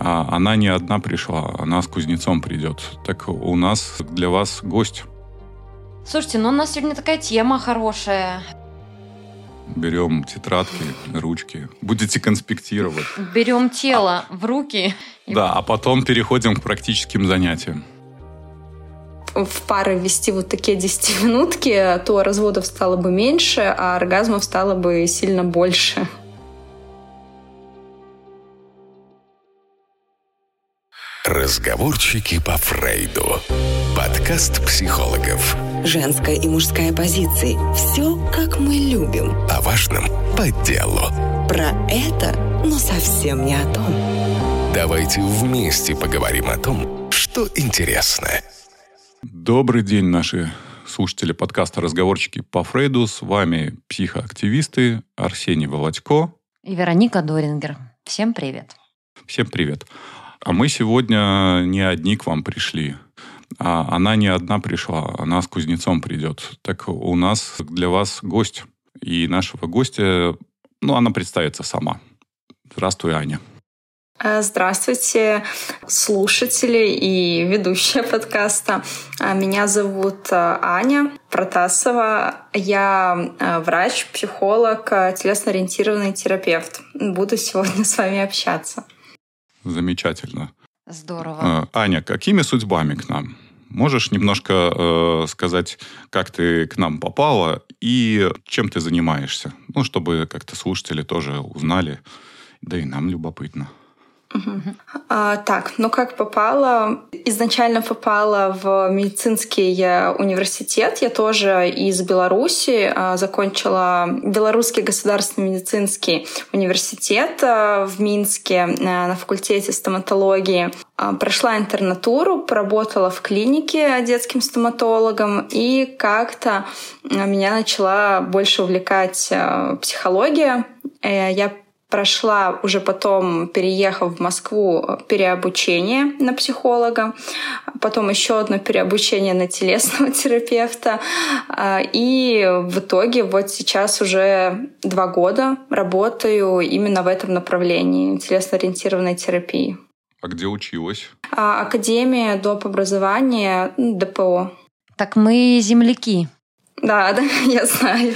А она не одна пришла, она с кузнецом придет. Так у нас для вас гость. Слушайте, ну у нас сегодня такая тема хорошая. Берем тетрадки, ручки. Будете конспектировать. Берем тело в руки. Да, а потом переходим к практическим занятиям. В пары вести вот такие десятиминутки, то разводов стало бы меньше, а оргазмов стало бы сильно больше. Разговорчики по Фрейду. Подкаст психологов. Женская и мужская позиции. Все, как мы любим. О важном по делу. Про это, но совсем не о том. Давайте вместе поговорим о том, что интересно. Добрый день, наши слушатели подкаста «Разговорчики по Фрейду». С вами психоактивисты Арсений Володько И Вероника Дорингер. Всем привет. Всем привет. А мы сегодня не одни к вам пришли. А она не одна пришла, она с кузнецом придет. Так у нас для вас гость. И нашего гостя, ну, она представится сама. Здравствуй, Аня. А, Здравствуйте, слушатели и ведущая подкаста. А, Меня зовут а, Аня Протасова. Я врач, психолог, телесно-ориентированный терапевт. Буду сегодня с вами общаться. Замечательно. Здорово. Э, Аня, какими судьбами к нам? Можешь немножко э, сказать, как ты к нам попала и чем ты занимаешься? Ну, чтобы как-то слушатели тоже узнали, да и нам любопытно. А, так, ну как попала? Изначально попала в медицинский э, университет. Я тоже из Беларуси. а, Закончила Белорусский государственный медицинский университет а, в Минске а, на факультете стоматологии. А, Прошла интернатуру, поработала в клинике детским стоматологом, и как-то меня начала больше увлекать а, психология. Я прошла уже потом, переехав в Москву, переобучение на психолога, потом еще одно переобучение на телесного терапевта. А, И в итоге вот сейчас уже два года работаю именно в этом направлении телесно-ориентированной терапии. А где училась? А, Академия доп. образования ДПО. Так мы земляки. Да, да, я знаю.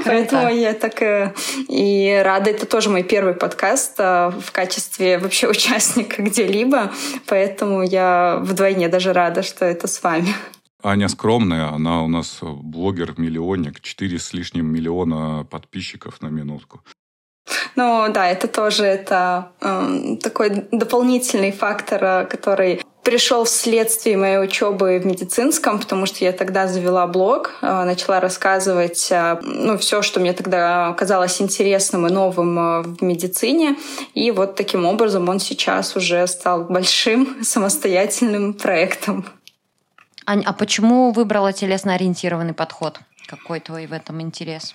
Поэтому я так э, и рада. Это тоже мой первый подкаст э, в качестве вообще участника где-либо. Поэтому я вдвойне даже рада, что это с вами. Аня скромная, она у нас блогер-миллионник, 4 с лишним миллиона подписчиков на минутку. Ну да, это тоже это эм, такой дополнительный фактор, э, который пришел вследствие моей учебы в медицинском, потому что я тогда завела блог, э, начала рассказывать э, ну, все, что мне тогда казалось интересным и новым э, в медицине. И вот таким образом он сейчас уже стал большим самостоятельным проектом. Ань, а почему выбрала телесно-ориентированный подход? Какой твой в этом интерес?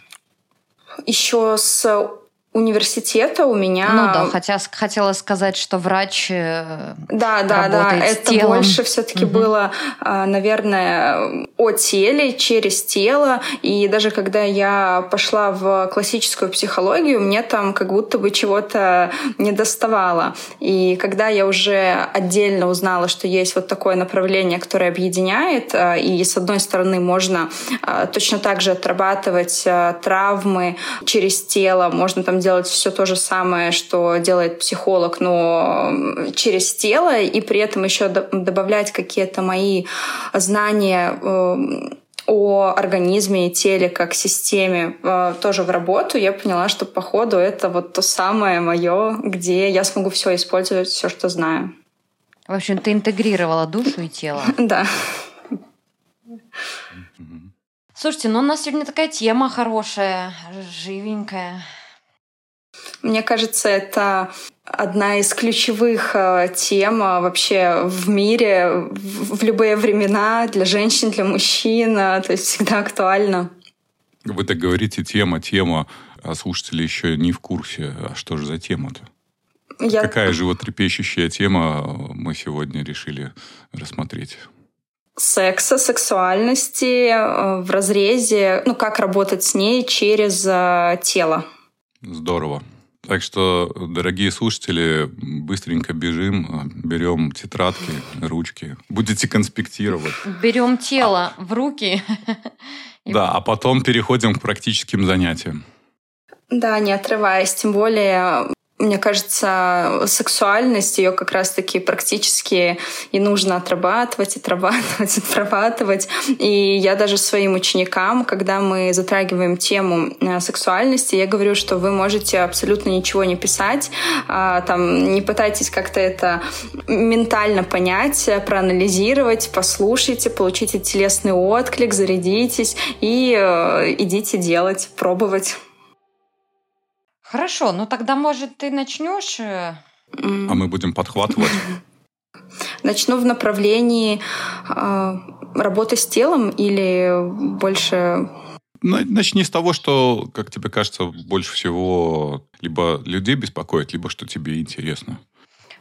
Еще с университета у меня... Ну да, хотя хотела сказать, что врач э, Да, да, да. Это телом. больше все-таки Мгм. было, а, наверное, о теле, через тело. И даже когда я пошла в классическую психологию, мне там как будто бы чего-то не доставало. И когда я уже отдельно узнала, что есть вот такое направление, которое объединяет, а, и с одной стороны можно а, точно так же отрабатывать травмы через тело, можно там делать все то же самое, что делает психолог, но через тело, и при этом еще до- добавлять какие-то мои знания эм, о организме и теле как системе э, тоже в работу, я поняла, что по ходу это вот то самое мое, где я смогу все использовать, все, что знаю. В общем, ты интегрировала душу и тело. Да. Слушайте, ну у нас сегодня такая тема хорошая, живенькая. Мне кажется, это одна из ключевых э, тем э, вообще в мире в любые времена для женщин, для мужчин, э, то есть всегда актуально. Вы так говорите, тема, тема, а слушатели еще не в курсе. А что же за тема-то? Я- Какая животрепещущая тема мы сегодня решили рассмотреть? секса, сексуальности в разрезе, ну как работать с ней через тело. Здорово. Так что, дорогие слушатели, быстренько бежим, берем тетрадки, ручки. Будете конспектировать. Берем тело в руки. Да, а потом переходим к практическим занятиям. Да, не отрываясь. Тем более мне кажется, сексуальность ее как раз-таки практически и нужно отрабатывать, отрабатывать, отрабатывать. И я даже своим ученикам, когда мы затрагиваем тему э, сексуальности, я говорю, что вы можете абсолютно ничего не писать, а, там, не пытайтесь как-то это ментально понять, проанализировать, послушайте, получите телесный отклик, зарядитесь и э, идите делать, пробовать. Хорошо, ну тогда, может, ты начнешь? Э? А мы будем подхватывать. Начну в направлении э, работы с телом или больше... Начни с того, что, как тебе кажется, больше всего либо людей беспокоит, либо что тебе интересно.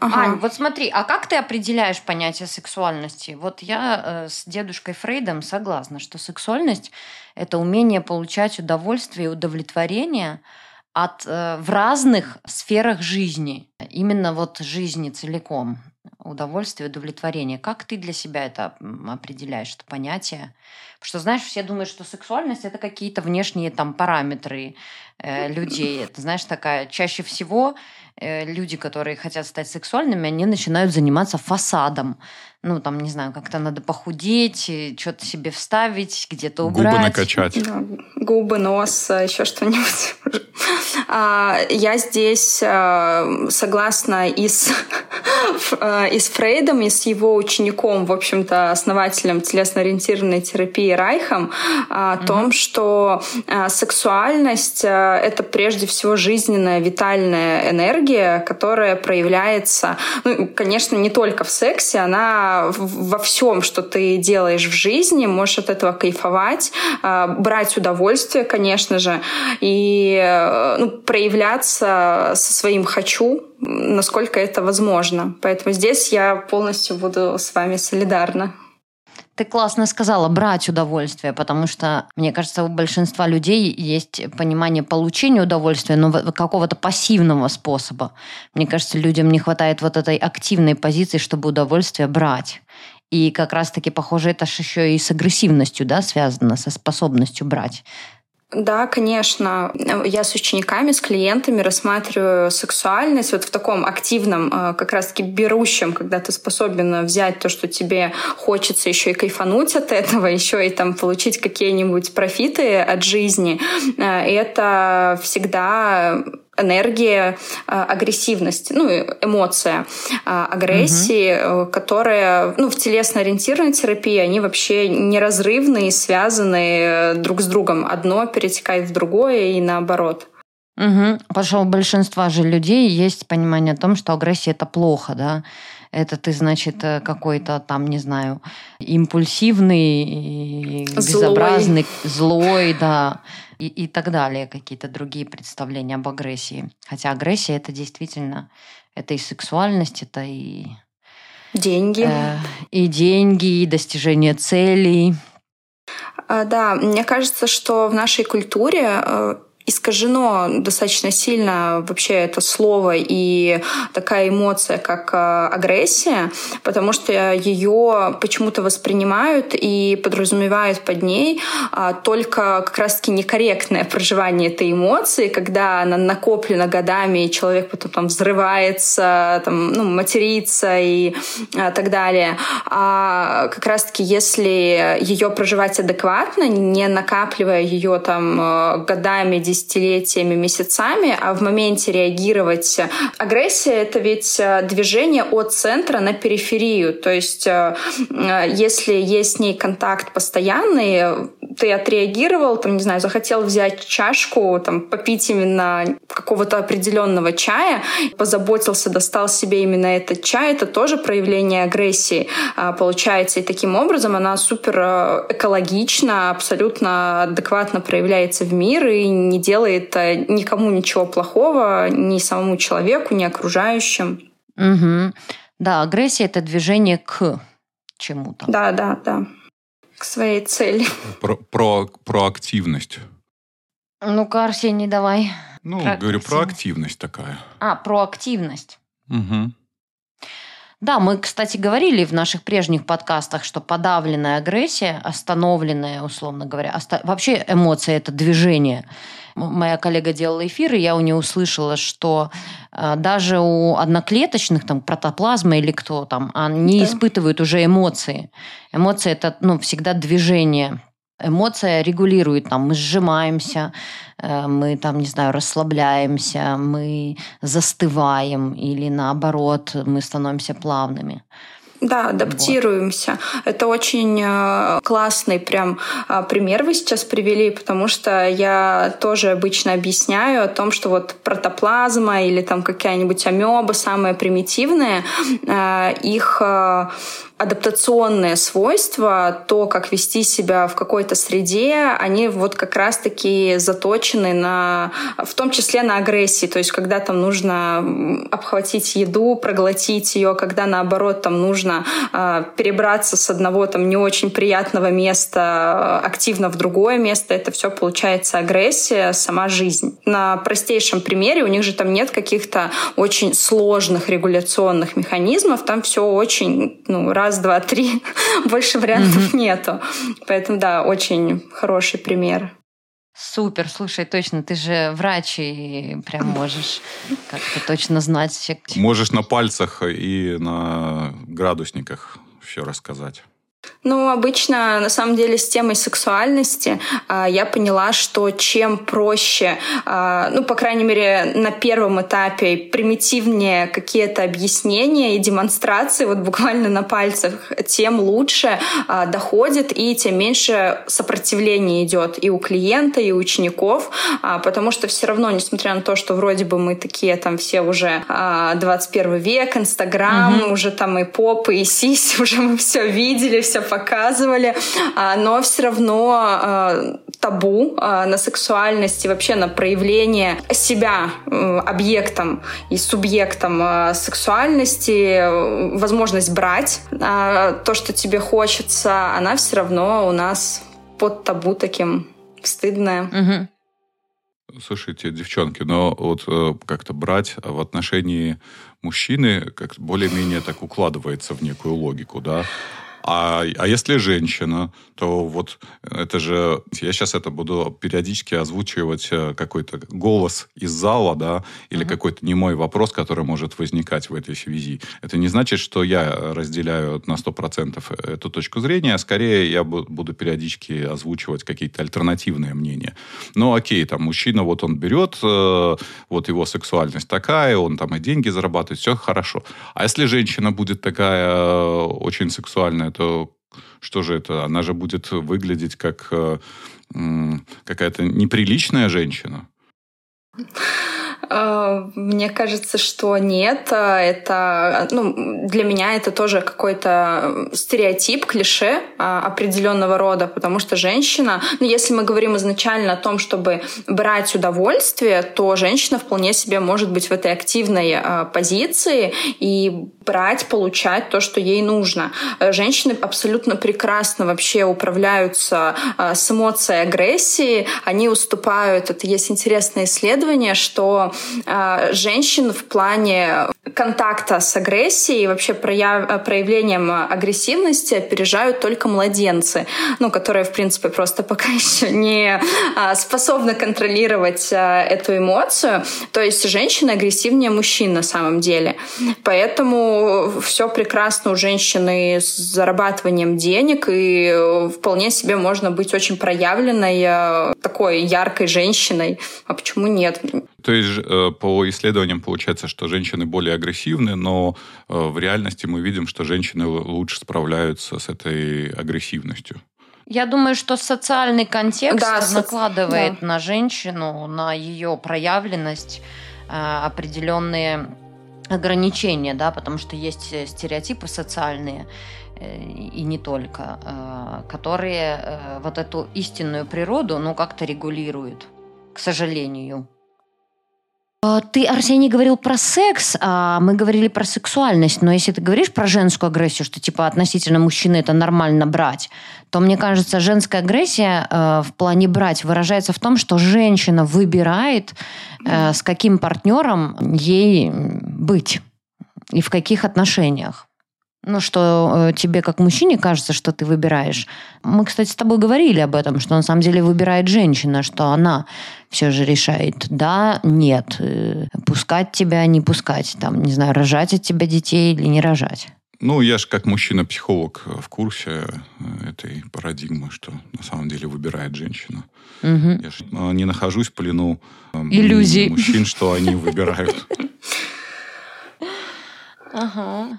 Ага. Ань, вот смотри, а как ты определяешь понятие сексуальности? Вот я э, с дедушкой Фрейдом согласна, что сексуальность – это умение получать удовольствие и удовлетворение – от, э, в разных сферах жизни, именно вот жизни целиком, удовольствие, удовлетворение. Как ты для себя это определяешь, это понятие? Потому что, знаешь, все думают, что сексуальность – это какие-то внешние там параметры э, людей. Это, знаешь, такая, чаще всего э, люди, которые хотят стать сексуальными, они начинают заниматься фасадом ну, там, не знаю, как-то надо похудеть, что-то себе вставить, где-то убрать. Губы накачать. Да, губы, нос, еще что-нибудь. А, я здесь а, согласна и с, и с Фрейдом, и с его учеником, в общем-то, основателем телесно-ориентированной терапии Райхом, о том, что сексуальность — это прежде всего жизненная, витальная энергия, которая проявляется, ну, конечно, не только в сексе, она во всем, что ты делаешь в жизни, можешь от этого кайфовать, а, брать удовольствие, конечно же, и э, ну, проявляться со своим «хочу», насколько это возможно. Поэтому здесь я полностью буду с вами солидарна. Ты классно сказала, брать удовольствие, потому что, мне кажется, у большинства людей есть понимание получения удовольствия, но какого-то пассивного способа. Мне кажется, людям не хватает вот этой активной позиции, чтобы удовольствие брать. И как раз-таки, похоже, это же еще и с агрессивностью да, связано, со способностью брать. Да, конечно. Я с учениками, с клиентами рассматриваю сексуальность вот в таком активном, э, как раз-таки берущем, когда ты способен взять то, что тебе хочется, еще и кайфануть от этого, еще и там получить какие-нибудь профиты от жизни. Э, это всегда энергия а, агрессивности, ну, эмоция а, агрессии, угу. которая ну, в телесно-ориентированной терапии, они вообще неразрывны и связаны э, друг с другом. Одно перетекает в другое и наоборот. Угу. Потому что у большинства же людей есть понимание о том, что агрессия это плохо, да. Это ты, значит, э, какой-то там, не знаю, импульсивный, злой. безобразный, злой, да и, и так далее, какие-то другие представления об агрессии. Хотя агрессия это действительно, это и сексуальность, это и... Деньги. Э, и деньги, и достижение целей. А, да, мне кажется, что в нашей культуре э, искажено достаточно сильно вообще это слово и такая эмоция, как э, агрессия, потому что ее почему-то воспринимают и подразумевают под ней а, только как раз-таки некорректное проживание этой эмоции, когда она накоплена годами, и человек потом там взрывается, там, ну, матерится и а, так далее. А как раз-таки если ее проживать адекватно, не накапливая ее там э, годами, десятилетиями, месяцами, а в моменте реагировать. Агрессия — это ведь э, движение от центра на периферию. То есть э, э, если есть с ней контакт постоянный, ты отреагировал, там, не знаю, захотел взять чашку, там, попить именно какого-то определенного чая, позаботился, достал себе именно этот чай, это тоже проявление агрессии получается. И таким образом она супер экологично, абсолютно адекватно проявляется в мир и не делает э, никому ничего плохого, ни самому человеку, ни окружающим. Угу. Да, агрессия это движение к чему-то. Да, да, да. К своей цели. Про, про, про активность. Ну-ка, Арсений, давай. Ну, Про говорю, агрессивность. проактивность такая. А, проактивность. Угу. Да, мы, кстати, говорили в наших прежних подкастах, что подавленная агрессия, остановленная, условно говоря, оста- вообще эмоция – это движение. Моя коллега делала эфир, и я у нее услышала, что э, даже у одноклеточных, там, протоплазма или кто там, они Да. испытывают уже эмоции. Эмоции – это ну, всегда движение. Эмоция регулирует, там, мы сжимаемся, э, мы там, не знаю, расслабляемся, мы застываем или наоборот, мы становимся плавными. Да, адаптируемся. Это очень э, классный прям э, пример вы сейчас привели, потому что я тоже обычно объясняю о том, что вот протоплазма или там какая-нибудь амеба, самые примитивные, э, их адаптационные свойства, то, как вести себя в какой-то среде, они вот как раз-таки заточены на, в том числе на агрессии. То есть, когда там нужно обхватить еду, проглотить ее, когда наоборот там нужно э, перебраться с одного там не очень приятного места э, активно в другое место, это все получается агрессия, сама жизнь. На простейшем примере у них же там нет каких-то очень сложных регуляционных механизмов, там все очень ну, раз, два, три, больше вариантов нету. Поэтому да, очень хороший пример. Супер, слушай, точно, ты же врач и прям можешь как-то точно знать. все- Можешь на пальцах и на градусниках все рассказать. Ну, обычно, на самом деле, с темой сексуальности а, я поняла, что чем проще, а, ну, по крайней мере, на первом этапе примитивнее какие-то объяснения и демонстрации, вот буквально на пальцах, тем лучше а, доходит и тем меньше сопротивления идет и у клиента, и у учеников, а, потому что все равно, несмотря на то, что вроде бы мы такие там все уже а, 21 век, Инстаграм, уже там и попы, и сиси, уже мы все видели, все показывали, а, но все равно а, табу а, на сексуальность и вообще на проявление себя объектом и субъектом сексуальности, э, возможность брать то, что тебе хочется, она все равно у нас под табу таким стыдная. Мгм. Слушайте, девчонки, но вот э, как-то брать в отношении мужчины как более-менее так укладывается в некую логику, да? А, а если женщина, то вот это же... Я сейчас это буду периодически озвучивать э, какой-то голос из зала, да, или Мгм. какой-то немой вопрос, который может возникать в этой связи. Это не значит, что я разделяю на 100% эту точку зрения, а скорее я бу- буду периодически озвучивать какие-то альтернативные мнения. Ну, окей, там мужчина, вот он берет, э, вот его сексуальность такая, он там и деньги зарабатывает, все хорошо. А если женщина будет такая э, очень сексуальная, то что же это? Она же будет выглядеть как э, какая-то неприличная женщина. Э, Мне кажется, что нет. Это, ну, для меня это тоже какой-то стереотип, клише а, определенного рода, потому что женщина, ну, если мы говорим изначально о том, чтобы брать удовольствие, то женщина вполне себе может быть в этой активной э, позиции и брать, получать то, что ей нужно. Э, Женщины абсолютно прекрасно вообще управляются э, с эмоцией агрессии, они уступают. Это есть интересное исследование, что э, женщин в плане контакта с агрессией и вообще прояв- э, проявлением агрессивности опережают только младенцы, ну, которые, в принципе, просто пока еще не а, способны контролировать а, эту эмоцию. То есть женщины агрессивнее мужчин на самом деле. Поэтому все прекрасно у женщины с зарабатыванием денег, и э, вполне себе можно быть очень проявленной, э, такой яркой женщиной. А почему нет? То есть э, по исследованиям получается, что женщины более агрессивны, но э, в реальности мы видим, что женщины лучше справляются с этой агрессивностью. Я думаю, что социальный контекст Да, накладывает на женщину, на ее проявленность э, определенные ограничения, да, потому что есть стереотипы социальные и не только, которые вот эту истинную природу, ну, как-то регулируют, к сожалению. А, ты, Арсений, говорил про секс, а мы говорили про сексуальность. Но если ты говоришь про женскую агрессию, что типа относительно мужчины это нормально брать, то мне кажется, женская агрессия э, в плане брать выражается в том, что женщина выбирает, э, с каким партнером ей быть и в каких отношениях. Ну, что э, тебе как мужчине кажется, что ты выбираешь. Мы, кстати, с тобой говорили об этом, что на самом деле выбирает женщина, что она все же решает, да, нет, э, пускать тебя, не пускать, там, не знаю, рожать от тебя детей или не рожать. Ну, я же как мужчина-психолог в курсе э, этой парадигмы, что на самом деле выбирает женщина. Угу. Я же не нахожусь в плену иллюзий мужчин, что они выбирают. Ага.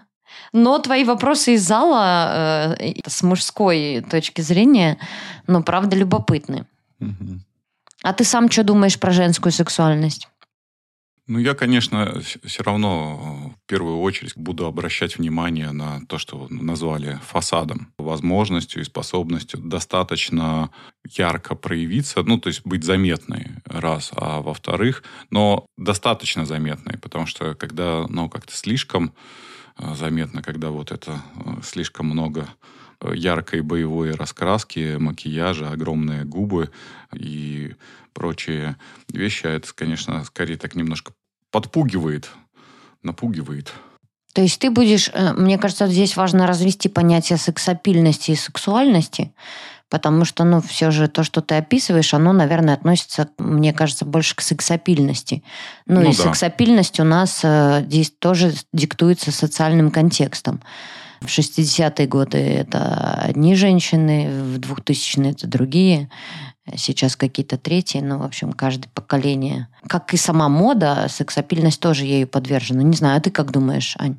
Но твои вопросы из зала э, с мужской точки зрения, ну, правда, любопытны. Угу. А ты сам что думаешь про женскую сексуальность? Ну, я, конечно, все равно в первую очередь буду обращать внимание на то, что назвали фасадом, возможностью и способностью достаточно ярко проявиться, ну, то есть быть заметной, раз, а во-вторых, но достаточно заметной, потому что когда, ну, как-то слишком Э, заметно, когда вот это э, слишком много э, яркой боевой раскраски, макияжа, огромные губы и прочие вещи. А это, конечно, скорее так немножко подпугивает, напугивает. То есть ты будешь, мне кажется, здесь важно развести понятие сексапильности и сексуальности, потому что, ну, все же то, что ты описываешь, оно, наверное, относится, мне кажется, больше к сексапильности. Ну, ну и да. сексапильность у нас э, здесь тоже диктуется социальным контекстом. В 60-е годы это одни женщины, в 2000-е это другие, сейчас какие-то третьи, ну, в общем, каждое поколение. Как и сама мода, сексапильность тоже ею подвержена. Не знаю, а ты как думаешь, Ань?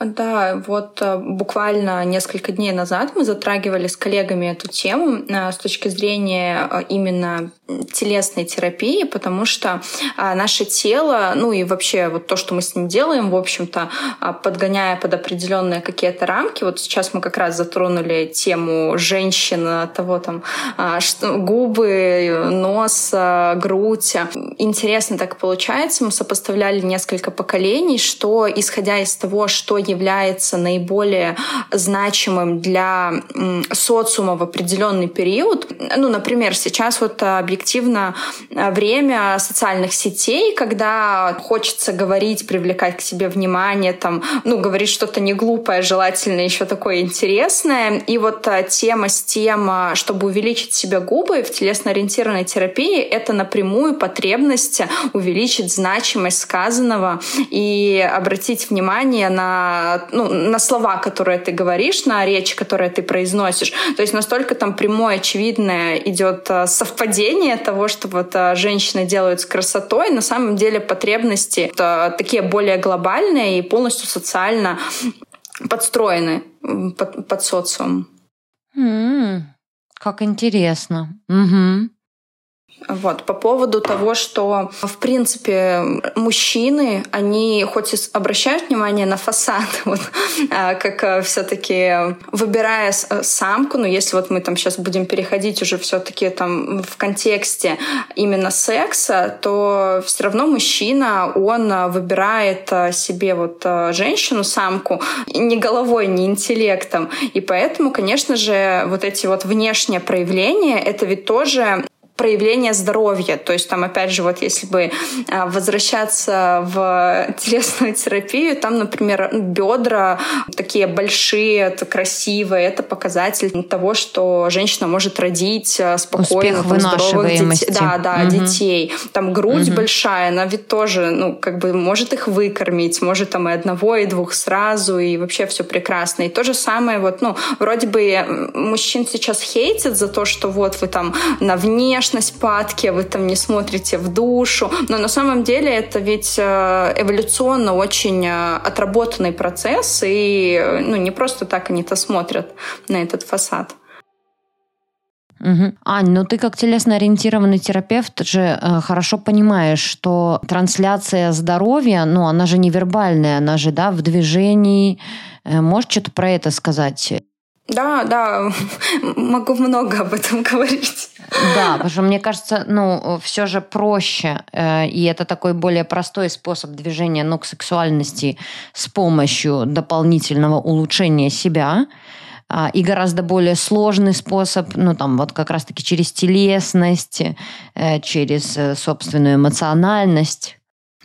Да, вот э, буквально несколько дней назад мы затрагивали с коллегами эту тему э, с точки зрения э, именно телесной терапии, потому что наше тело, ну и вообще вот то, что мы с ним делаем, в общем-то, подгоняя под определенные какие-то рамки, вот сейчас мы как раз затронули тему женщин, того там, что губы, нос, грудь. Интересно так получается, мы сопоставляли несколько поколений, что исходя из того, что является наиболее значимым для социума в определенный период. Ну, например, сейчас вот объективно э, время социальных сетей, когда хочется говорить, привлекать к себе внимание, там, ну, говорить что-то не глупое, желательно еще такое интересное. И вот э, тема с тем, э, чтобы увеличить себе губы в телесно-ориентированной терапии, это напрямую потребность увеличить значимость сказанного и обратить внимание на ну, на слова, которые ты говоришь, на речь, которую ты произносишь. То есть настолько там прямое, очевидное идет а, совпадение того, что вот а, женщины делают с красотой. На самом деле потребности такие более глобальные и полностью социально подстроены под, под социум. Mm, как интересно. Угу. Вот, по поводу того, что, в принципе, мужчины, они хоть и обращают внимание на фасад, вот, а, как а, все таки выбирая э, самку, но если вот мы там сейчас будем переходить уже все таки там в контексте именно секса, то все равно мужчина, он а, выбирает себе вот женщину, самку, не головой, не интеллектом. И поэтому, конечно же, вот эти вот внешние проявления, это ведь тоже проявление здоровья. То есть там, опять же, вот если бы а, возвращаться в телесную терапию, там, например, бедра такие большие, это красивые, это показатель того, что женщина может родить а, спокойно там, здоровых детей. Да, да, угу. детей. Там грудь угу. большая, она ведь тоже, ну, как бы может их выкормить, может там и одного, и двух сразу, и вообще все прекрасно. И то же самое, вот, ну, вроде бы мужчин сейчас хейтят за то, что вот вы там на внешность внешность падки, вы там не смотрите в душу. Но на самом деле это ведь э, эволюционно очень э, отработанный процесс, и ну, не просто так они-то смотрят на этот фасад. Угу. Ань, ну ты как телесно-ориентированный терапевт же э, хорошо понимаешь, что трансляция здоровья, ну она же не вербальная, она же да, в движении. Э, можешь что-то про это сказать? Да, да, могу много об этом говорить. Да, потому что мне кажется, ну, все же проще, э, и это такой более простой способ движения ну, к сексуальности с помощью дополнительного улучшения себя, а, и гораздо более сложный способ, ну там вот как раз-таки через телесность, э, через э, собственную эмоциональность.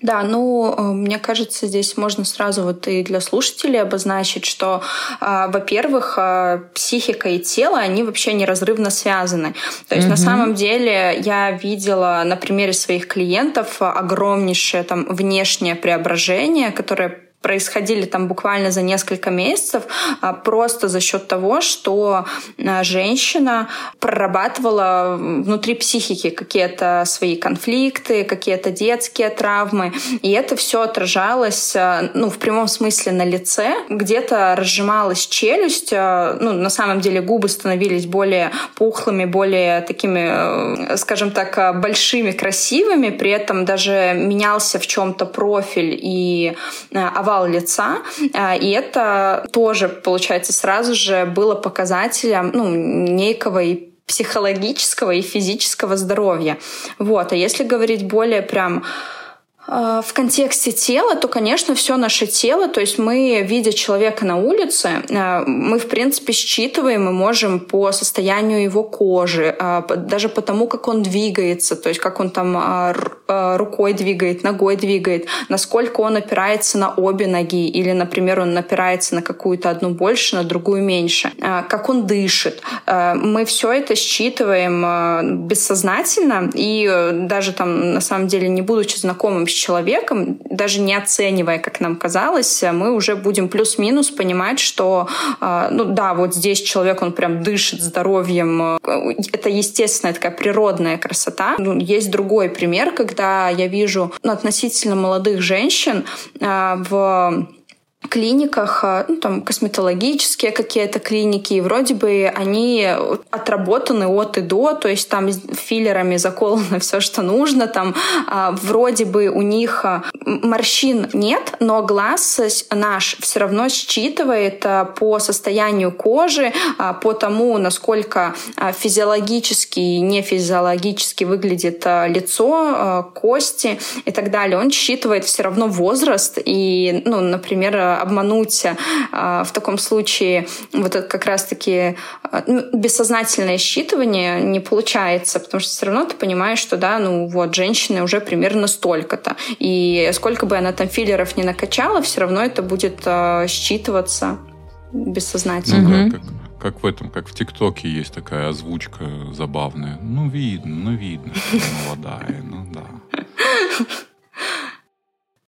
Да, ну, э, мне кажется, здесь можно сразу вот и для слушателей обозначить, что, э, во-первых, э, психика и тело, они вообще неразрывно связаны. То есть, угу. на самом деле, я видела на примере своих клиентов огромнейшее там внешнее преображение, которое происходили там буквально за несколько месяцев, а просто за счет того, что а, женщина прорабатывала внутри психики какие-то свои конфликты, какие-то детские травмы, и это все отражалось, а, ну, в прямом смысле на лице, где-то разжималась челюсть, ну, на самом деле губы становились более пухлыми, более такими, э, скажем так, большими, красивыми, при этом даже менялся в чем-то профиль и овал овал лица, а, и это тоже, получается, сразу же было показателем ну, некого и психологического и физического здоровья. Вот. А если говорить более прям в контексте тела, то, конечно, все наше тело, то есть мы, видя человека на улице, а, мы, в принципе, считываем и можем по состоянию его кожи, а, даже по тому, как он двигается, то есть как он там рукой двигает, ногой двигает, насколько он опирается на обе ноги, или, например, он опирается на какую-то одну больше, на другую меньше, как он дышит. Мы все это считываем бессознательно, и даже там, на самом деле, не будучи знакомым с человеком, даже не оценивая, как нам казалось, мы уже будем плюс-минус понимать, что, а, ну да, вот здесь человек, он прям дышит здоровьем. Это естественная такая природная красота. Ну, есть другой пример, когда я вижу ну, относительно молодых женщин а, в клиниках, а, ну, там, косметологические какие-то клиники, и вроде бы они отработаны от и до, то есть там филлерами заколано все, что нужно, там а, вроде бы у них а, морщин нет, но глаз наш все равно считывает по состоянию кожи, по тому, насколько физиологически и не физиологически выглядит лицо, кости и так далее. Он считывает все равно возраст, и, ну, например, обмануть а, в таком случае вот это как раз-таки а, ну, бессознательное считывание не получается, потому что все равно ты понимаешь, что да, ну вот женщина уже примерно столько-то. И сколько бы она там филлеров не накачала, все равно это будет а, считываться бессознательно. Ну, как, как, как в этом, как в ТикТоке есть такая озвучка забавная. Ну, видно, ну, видно, что молодая, ну да.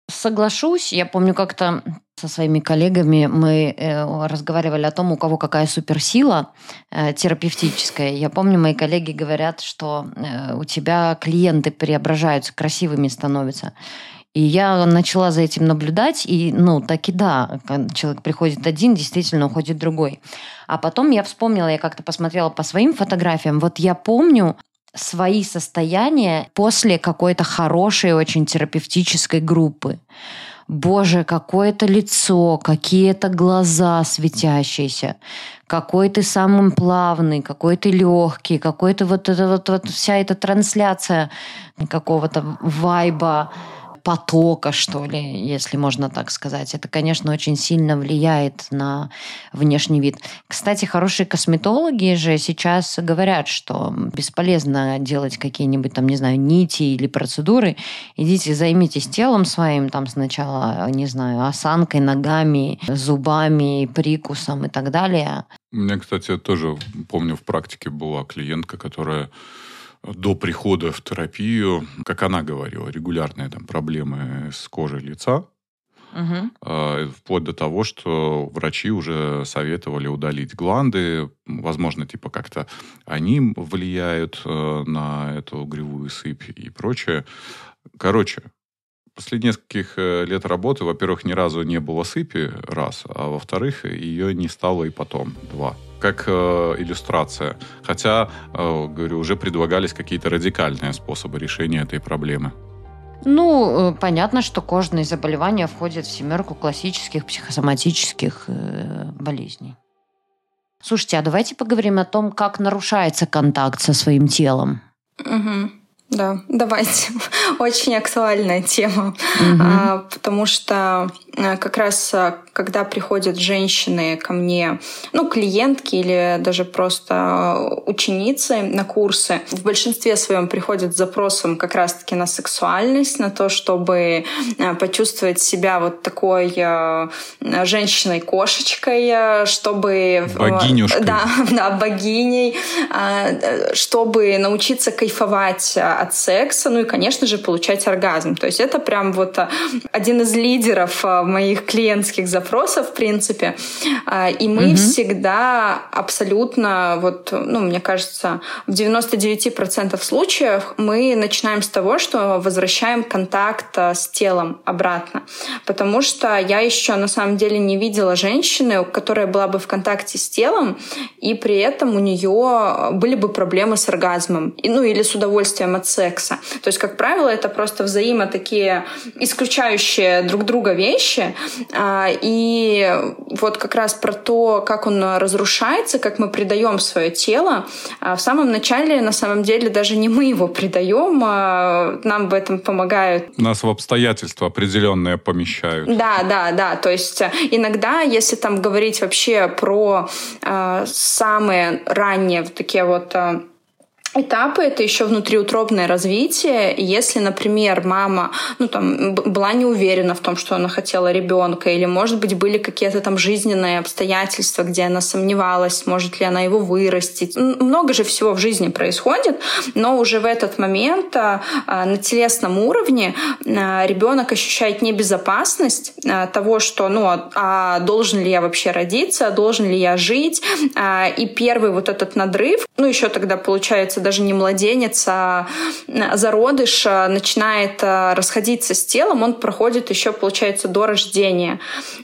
Соглашусь. Я помню, как-то со своими коллегами мы э, разговаривали о том, у кого какая суперсила э, терапевтическая. Я помню, мои коллеги говорят, что э, у тебя клиенты преображаются, красивыми становятся. И я начала за этим наблюдать, и, ну, так и да, человек приходит один, действительно уходит другой. А потом я вспомнила, я как-то посмотрела по своим фотографиям, вот я помню свои состояния после какой-то хорошей, очень терапевтической группы боже, какое-то лицо, какие-то глаза светящиеся, какой ты самым плавный, какой ты легкий, какой-то вот это вот, вот вся эта трансляция какого-то вайба, потока, что ли, если можно так сказать. Это, конечно, очень сильно влияет на внешний вид. Кстати, хорошие косметологи же сейчас говорят, что бесполезно делать какие-нибудь там, не знаю, нити или процедуры. Идите, займитесь телом своим там сначала, не знаю, осанкой, ногами, зубами, прикусом и так далее. У меня, кстати, тоже, помню, в практике была клиентка, которая до прихода в терапию, как она говорила, регулярные там проблемы с кожей лица, угу. вплоть до того, что врачи уже советовали удалить гланды, возможно, типа как-то они влияют э, на эту угревую сыпь и прочее. Короче, после нескольких э, лет работы, во-первых, ни разу не было сыпи, раз, а во-вторых, ее не стало и потом, два как э, иллюстрация. Хотя, э, говорю, уже предлагались какие-то радикальные способы решения этой проблемы. Ну, э, понятно, что кожные заболевания входят в семерку классических психосоматических э, болезней. Слушайте, а давайте поговорим о том, как нарушается контакт со своим телом. Угу. Да, давайте. Очень актуальная тема, угу. а, потому что а, как раз а, когда приходят женщины ко мне, ну, клиентки или даже просто а, ученицы на курсы, в большинстве своем приходят с запросом как раз-таки на сексуальность, на то, чтобы почувствовать себя вот такой женщиной-кошечкой, чтобы... Богинюшкой. Да, да, богиней, чтобы научиться кайфовать от секса, ну и, конечно же, получать оргазм. То есть это прям вот один из лидеров моих клиентских запросов, в принципе. А, и мы угу. всегда абсолютно, вот, ну, мне кажется, в 99% случаев мы начинаем с того, что возвращаем контакт с телом обратно. Потому что я еще на самом деле не видела женщины, которая была бы в контакте с телом, и при этом у нее были бы проблемы с оргазмом, ну или с удовольствием от секса. То есть, как правило, это просто взаимо такие исключающие друг друга вещи. А, и вот как раз про то, как он разрушается, как мы предаем свое тело. А в самом начале, на самом деле, даже не мы его предаем, а нам в этом помогают. Нас в обстоятельства определенные помещают. Да, да, да. То есть иногда, если там говорить вообще про э, самые ранние вот такие вот этапы это еще внутриутробное развитие. Если, например, мама ну, там, была не уверена в том, что она хотела ребенка, или, может быть, были какие-то там жизненные обстоятельства, где она сомневалась, может ли она его вырастить. Много же всего в жизни происходит, но уже в этот момент а, а, на телесном уровне а, ребенок ощущает небезопасность того, что ну, а должен ли я вообще родиться, должен ли я жить. И первый вот этот надрыв, ну еще тогда получается даже не младенец, а зародыш а, начинает а, расходиться с телом, он проходит еще, получается, до рождения.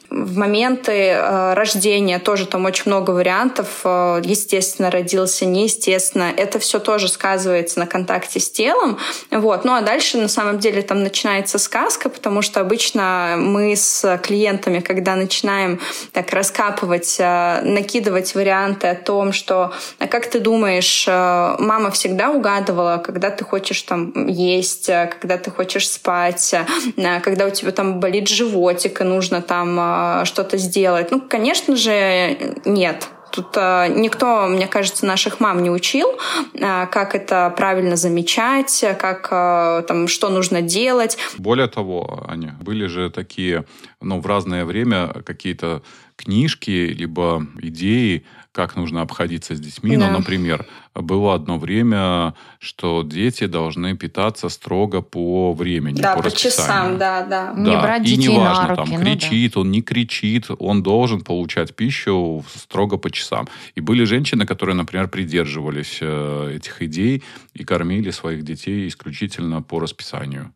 В моменты а, рождения тоже там очень много вариантов. Естественно, родился, неестественно. Это все тоже сказывается на контакте с телом. Вот. Ну а дальше на самом деле там начинается сказка, потому что обычно мы с клиентами, когда начинаем так раскапывать, накидывать варианты о том, что а как ты думаешь, мама мама всегда угадывала, когда ты хочешь там есть, э, когда ты хочешь спать, э, когда у тебя там болит животик и нужно там э, что-то сделать. Ну, конечно же, нет. Тут э, никто, мне кажется, наших мам не учил, э, как это правильно замечать, как э, там что нужно делать. Более того, Аня, были же такие, ну, в разное время какие-то книжки либо идеи, как нужно обходиться с детьми. Ну, да. Ну, например, было одно время, что дети должны питаться строго по времени, да, по, по часам, да, да. да. Не брать детей И неважно, на руки, там, кричит ну, да. он, не кричит, он должен получать пищу строго по часам. И были женщины, которые, например, придерживались э, этих идей и кормили своих детей исключительно по расписанию.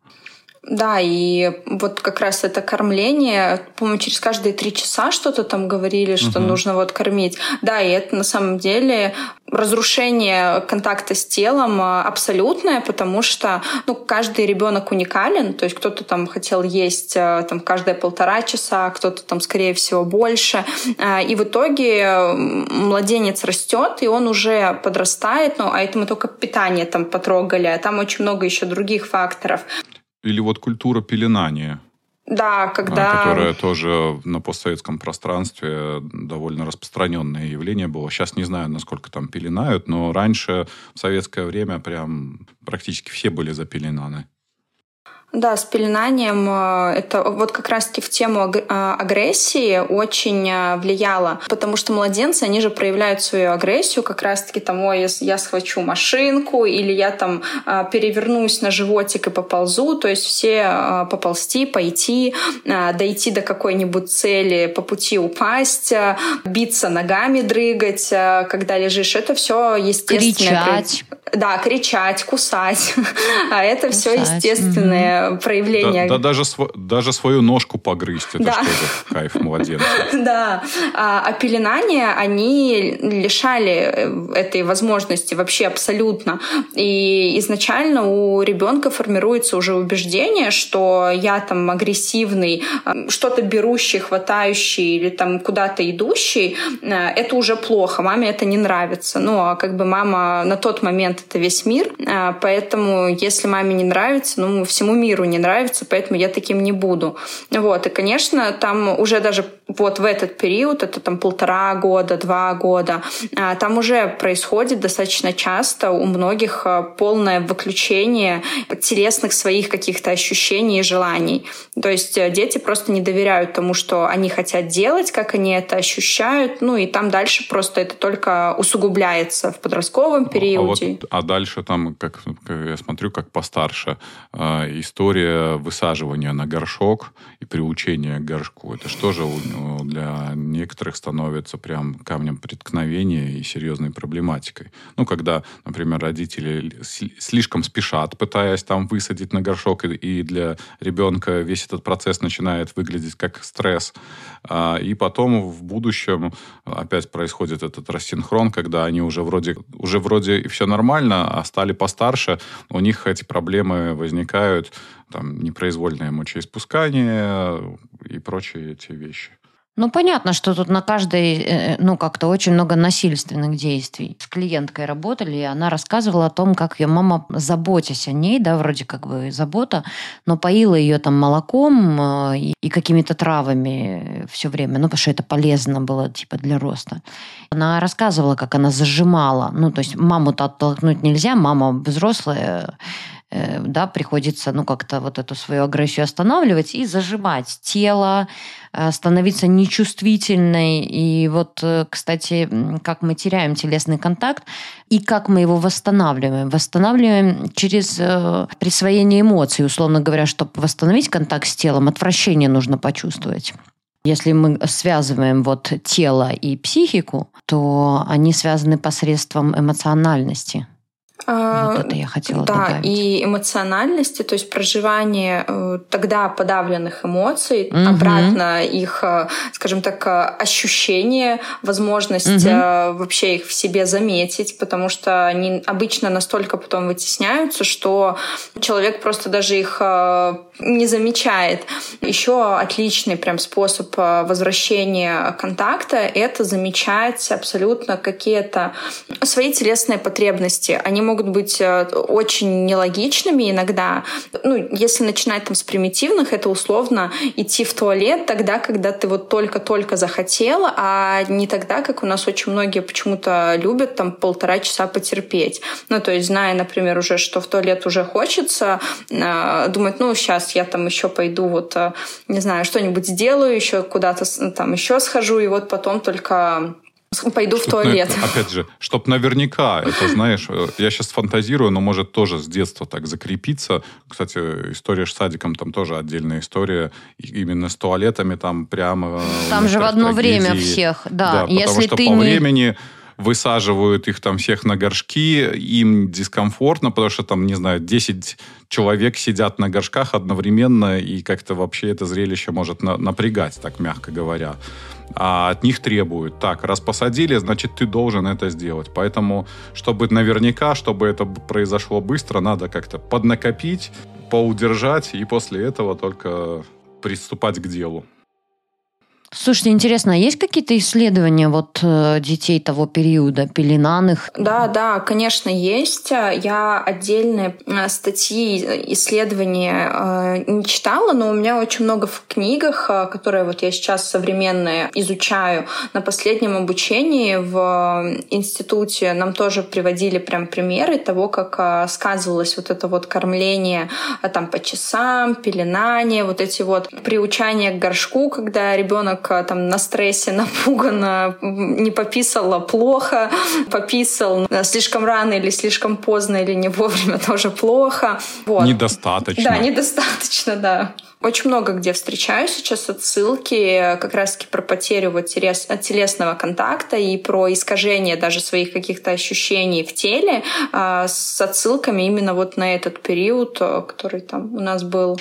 Да, и вот как раз это кормление, по-моему, через каждые три часа что-то там говорили, что угу. нужно вот кормить. Да, и это на самом деле разрушение контакта с телом а, абсолютное, потому что ну, каждый ребенок уникален, то есть кто-то там хотел есть а, там каждые полтора часа, кто-то там скорее всего больше, а, и в итоге младенец растет, и он уже подрастает, ну а это мы только питание там потрогали, а там очень много еще других факторов. Или вот культура пеленания. Да, когда... Которое тоже на постсоветском пространстве довольно распространенное явление было. Сейчас не знаю, насколько там пеленают, но раньше, в советское время, прям практически все были запеленаны. Да, с пеленанием э, это вот как раз-таки в тему э, агрессии очень э, влияло, потому что младенцы, они же проявляют свою агрессию как раз-таки там, ой, я схвачу машинку, или я там перевернусь на животик и поползу, то есть все поползти, пойти, дойти до какой-нибудь цели, по пути упасть, биться ногами, дрыгать, когда лежишь, это все естественно. Кричать. Да, кричать, кусать. А это кусать. все естественное угу. проявление. Да, да даже, св- даже свою ножку погрызть, это да. что кайф младенца. Да. А, а пеленание, они лишали э, этой возможности вообще абсолютно. И изначально у ребенка формируется уже убеждение, что я там агрессивный, э, что-то берущий, хватающий или там куда-то идущий, э, это уже плохо, маме это не нравится. Ну, а как бы мама на тот момент это весь мир, поэтому если маме не нравится, ну, всему миру не нравится, поэтому я таким не буду. Вот, и, конечно, там уже даже вот в этот период, это там полтора года, два года, а, там уже происходит достаточно часто у многих а, полное выключение телесных своих каких-то ощущений и желаний. То есть э, дети просто не доверяют тому, что они хотят делать, как они это ощущают, ну и там дальше просто это только усугубляется в подростковом периоде. А, вот, а дальше там, как, как я смотрю, как постарше, э, история высаживания на горшок и приучения к горшку. Это что же для некоторых становится прям камнем преткновения и серьезной проблематикой. Ну, когда, например, родители слишком спешат, пытаясь там высадить на горшок, и для ребенка весь этот процесс начинает выглядеть как стресс. А, и потом в будущем опять происходит этот рассинхрон, когда они уже вроде, уже вроде все нормально, а стали постарше, у них эти проблемы возникают, там, непроизвольное мочеиспускание и прочие эти вещи. Ну, понятно, что тут на каждой, э, ну, как-то очень много насильственных действий. С клиенткой работали, и она рассказывала о том, как ее мама, заботясь о ней, да, вроде как бы забота, но поила ее там молоком э, и какими-то травами все время, ну, потому что это полезно было, типа, для роста. Она рассказывала, как она зажимала. Ну, то есть маму-то оттолкнуть нельзя, мама взрослая, да, приходится, ну, как-то вот эту свою агрессию останавливать и зажимать тело, Э, становиться нечувствительной. И вот, э, кстати, как мы теряем телесный контакт и как мы его восстанавливаем. Восстанавливаем через э, присвоение эмоций, условно говоря, чтобы восстановить контакт с телом, отвращение нужно почувствовать. Если мы связываем вот тело и психику, то они связаны посредством эмоциональности. А, вот это я хотела да, добавить. и эмоциональности, то есть проживание э, тогда подавленных эмоций, угу. обратно их, э, скажем так, э, ощущение, возможность угу. вообще их в себе заметить, потому что они обычно настолько потом вытесняются, что человек просто даже их не замечает. Еще отличный прям способ возвращения контакта — это замечать абсолютно какие-то свои телесные потребности. Они могут быть э, очень нелогичными иногда. Ну, если начинать там с примитивных, это условно идти в туалет тогда, когда ты вот только-только захотела, а не тогда, как у нас очень многие почему-то любят там полтора часа потерпеть. Ну, то есть, зная, например, уже, что в туалет уже хочется, э, думать, ну, сейчас я там еще пойду вот, э, не знаю, что-нибудь сделаю, еще куда-то там еще схожу, и вот потом только Пойду чтоб в туалет. На, опять же, чтоб наверняка, это знаешь, э, я сейчас фантазирую, но может тоже с детства так закрепиться. Кстати, история с садиком, там тоже отдельная история. Именно с туалетами там прямо... Там же в одно трагедии. время всех, да. да Если потому что ты по не... времени высаживают их там всех на горшки, им дискомфортно, потому что там, не знаю, 10 человек сидят на горшках одновременно, и как-то вообще это зрелище может на напрягать, так мягко говоря. А от них требуют, так, раз посадили, значит, ты должен это сделать. Поэтому, чтобы наверняка, чтобы это произошло быстро, надо как-то поднакопить, поудержать, и после этого только приступать к делу. Слушайте, интересно, а есть какие-то исследования вот э, детей того периода, пеленаных? Да, да, конечно, есть. Я отдельные э, статьи, исследования э, не читала, но у меня очень много в книгах, которые вот я сейчас современные изучаю. На последнем обучении в институте нам тоже приводили прям примеры того, как сказывалось вот это вот кормление там по часам, пеленание, вот эти вот приучания к горшку, когда ребенок ребенок там на стрессе, напуган, не пописала плохо, пописал слишком рано или слишком поздно или не вовремя тоже плохо. Вот. Недостаточно. Да, недостаточно, да. Очень много где встречаю сейчас отсылки как раз-таки про потерю вот телесного контакта и про искажение даже своих каких-то ощущений в теле а, с отсылками именно вот на этот период, который там у нас был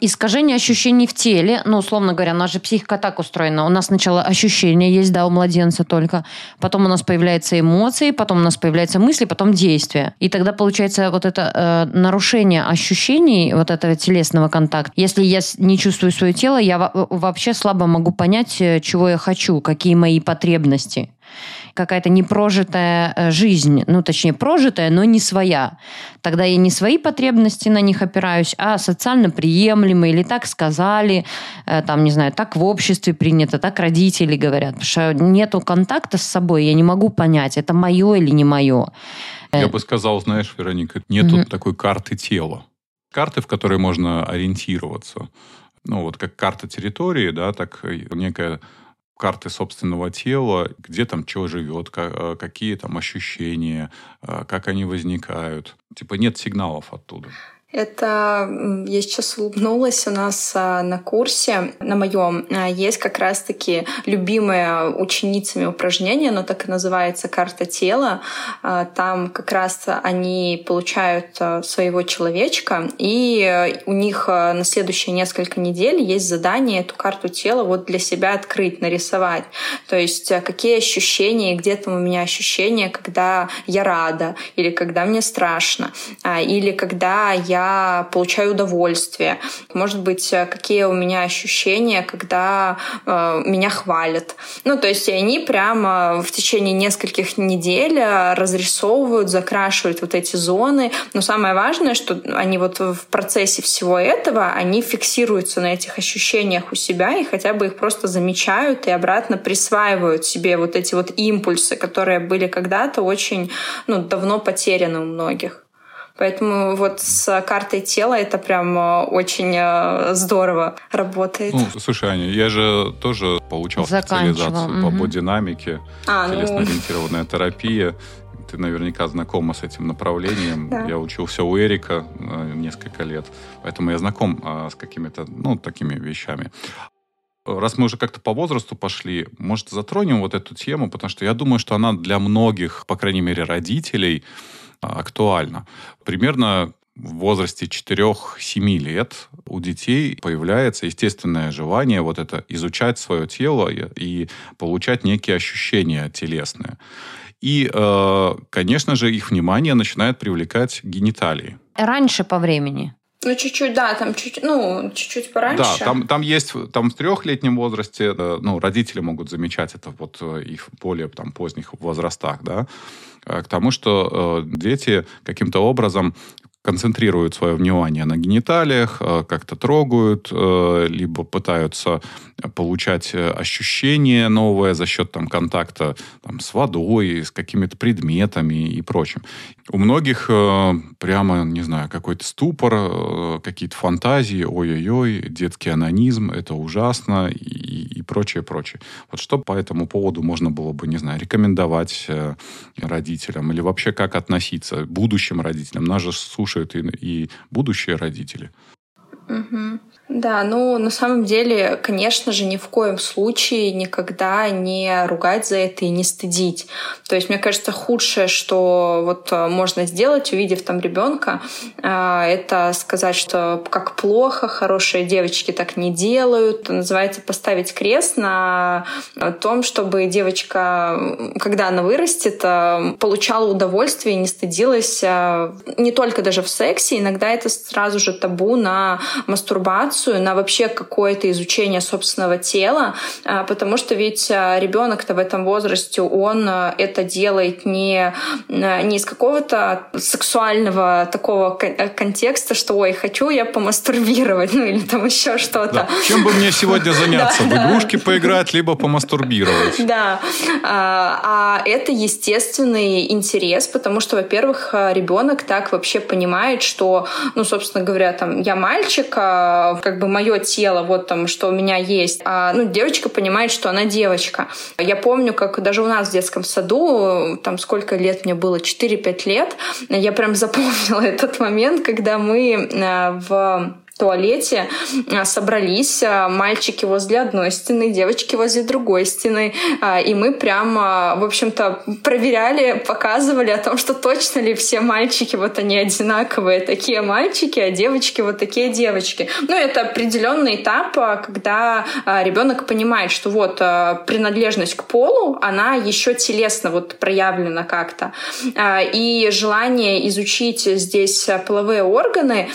Искажение ощущений в теле, ну, условно говоря, же психика так устроена. У нас сначала ощущения есть, да, у младенца только. Потом у нас появляются эмоции, потом у нас появляются мысли, потом действия. И тогда получается вот это э, нарушение ощущений, вот этого телесного контакта. Если я не чувствую свое тело, я вообще слабо могу понять, э, чего я хочу, какие мои потребности какая-то непрожитая э, жизнь, ну, точнее, прожитая, но не своя. Тогда я не свои потребности на них опираюсь, а социально приемлемые, или так сказали, э, там, не знаю, так в обществе принято, так родители говорят. Потому что нету контакта с собой, я не могу понять, это мое или не мое. Я бы сказал, знаешь, Вероника, нету mm такой карты тела. Карты, в которой можно ориентироваться. Ну, вот как карта территории, да, так некая карты собственного тела, где там что живет, э, какие там ощущения, э, как они возникают. Типа нет сигналов оттуда. Это я сейчас улыбнулась у нас а, на курсе, на моем, а, есть как раз-таки любимые ученицами упражнения, оно так и называется «Карта тела». А, там как раз они получают своего человечка, и у них на следующие несколько недель есть задание эту карту тела вот для себя открыть, нарисовать. То есть какие ощущения, где там у меня ощущения, когда я рада, или когда мне страшно, или когда я я получаю удовольствие, может быть, э, какие у меня ощущения, когда э, меня хвалят. Ну, то есть они прямо в течение нескольких недель э, разрисовывают, закрашивают вот эти зоны. Но самое важное, что они вот в процессе всего этого, они фиксируются на этих ощущениях у себя и хотя бы их просто замечают и обратно присваивают себе вот эти вот импульсы, которые были когда-то очень ну, давно потеряны у многих. Поэтому вот с картой тела это прям э, очень э, здорово работает. Ну, слушай, Аня, я же тоже получал специализацию угу. по бодинамике, а, ну. телесно-ориентированная ну... терапия. Ты наверняка знакома с этим направлением. Да. Я учился у Эрика э, несколько лет, поэтому я знаком с какими-то, ну, такими вещами раз мы уже как-то по возрасту пошли, может, затронем вот эту тему, потому что я думаю, что она для многих, по крайней мере, родителей, актуально. Примерно в возрасте 4-7 лет у детей появляется естественное желание вот это изучать свое тело и получать некие ощущения телесные. И, э, конечно же, их внимание начинает привлекать гениталии. Раньше по времени. Ну, чуть-чуть, да, там чуть, ну, чуть-чуть пораньше. Да, там, там есть, там в трехлетнем возрасте, э, ну, родители могут замечать это вот э, и в более там поздних возрастах, да, Э, к тому, что дети каким-то образом концентрируют свое внимание на гениталиях, как-то трогают, либо пытаются получать ощущения новое за счет там, контакта там, с водой, с какими-то предметами и прочим. У многих прямо, не знаю, какой-то ступор, какие-то фантазии, ой-ой-ой, детский анонизм, это ужасно и, и прочее, прочее. Вот что по этому поводу можно было бы, не знаю, рекомендовать родителям или вообще как относиться будущим родителям? Нас же слушают и, и будущие родители. Угу. Да, ну на самом деле, конечно же, ни в коем случае никогда не ругать за это и не стыдить. То есть, мне кажется, худшее, что вот э, можно сделать, увидев там ребенка, э, это сказать, что как плохо, хорошие девочки так не делают. Называется поставить крест на том, чтобы девочка, когда она вырастет, э, получала удовольствие и не стыдилась не только даже в сексе, иногда это сразу же табу на мастурбацию, информацию на вообще какое-то изучение собственного тела, а, потому что ведь а, ребенок-то в этом возрасте, он а, это делает не, не из какого-то сексуального такого контекста, что ой, хочу я помастурбировать, ну или там еще что-то. Да. Чем бы мне сегодня заняться? В игрушки поиграть, либо помастурбировать. Да. А это естественный интерес, потому что, во-первых, ребенок так вообще понимает, что, ну, собственно говоря, там, я мальчик, как бы мое тело, вот там, что у меня есть. А, ну, девочка понимает, что она девочка. Я помню, как даже у нас в детском саду, там сколько лет мне было, 4-5 лет, я прям запомнила этот момент, когда мы э, в туалете а, собрались а, мальчики возле одной стены, девочки возле другой стены. А, и мы прямо, в общем-то, проверяли, показывали о том, что точно ли все мальчики вот они одинаковые, такие мальчики, а девочки вот такие девочки. Ну, это определенный этап, когда ребенок понимает, что вот принадлежность к полу, она еще телесно вот проявлена как-то. И желание изучить здесь половые органы,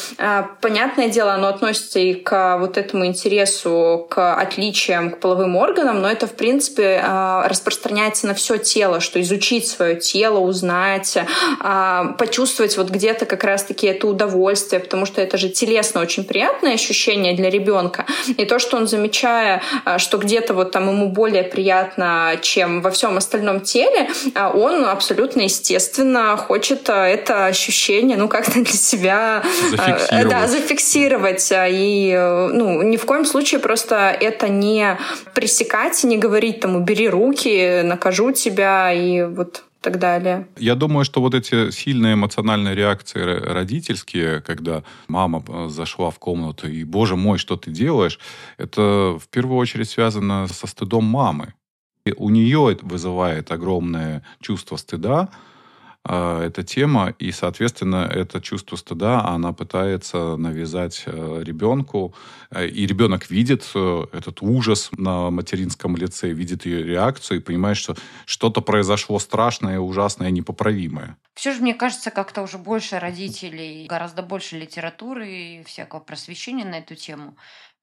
понятное дело, оно относится и к вот этому интересу к отличиям, к половым органам, но это, в принципе, а, распространяется на все тело, что изучить свое тело, узнать, а, почувствовать вот где-то как раз-таки это удовольствие, потому что это же телесно очень приятное ощущение для ребенка. И то, что он замечая, а, что где-то вот там ему более приятно, чем во всем остальном теле, он абсолютно естественно хочет это ощущение, ну, как-то для себя зафиксировать. Да, зафиксировать а, и э, ну, ни в коем случае просто это не пресекать, не говорить там убери руки, накажу тебя и вот так далее. Я думаю, что вот эти сильные эмоциональные реакции родительские, когда мама э, зашла в комнату и, боже мой, что ты делаешь, это в первую очередь связано со стыдом мамы. И у нее это вызывает огромное чувство стыда, эта тема, и, соответственно, это чувство стыда она пытается навязать э, ребенку, э, и ребенок видит э, этот ужас на материнском лице, видит ее реакцию и понимает, что что-то произошло страшное, ужасное, непоправимое. Все же, мне кажется, как-то уже больше родителей, гораздо больше литературы и всякого просвещения на эту тему.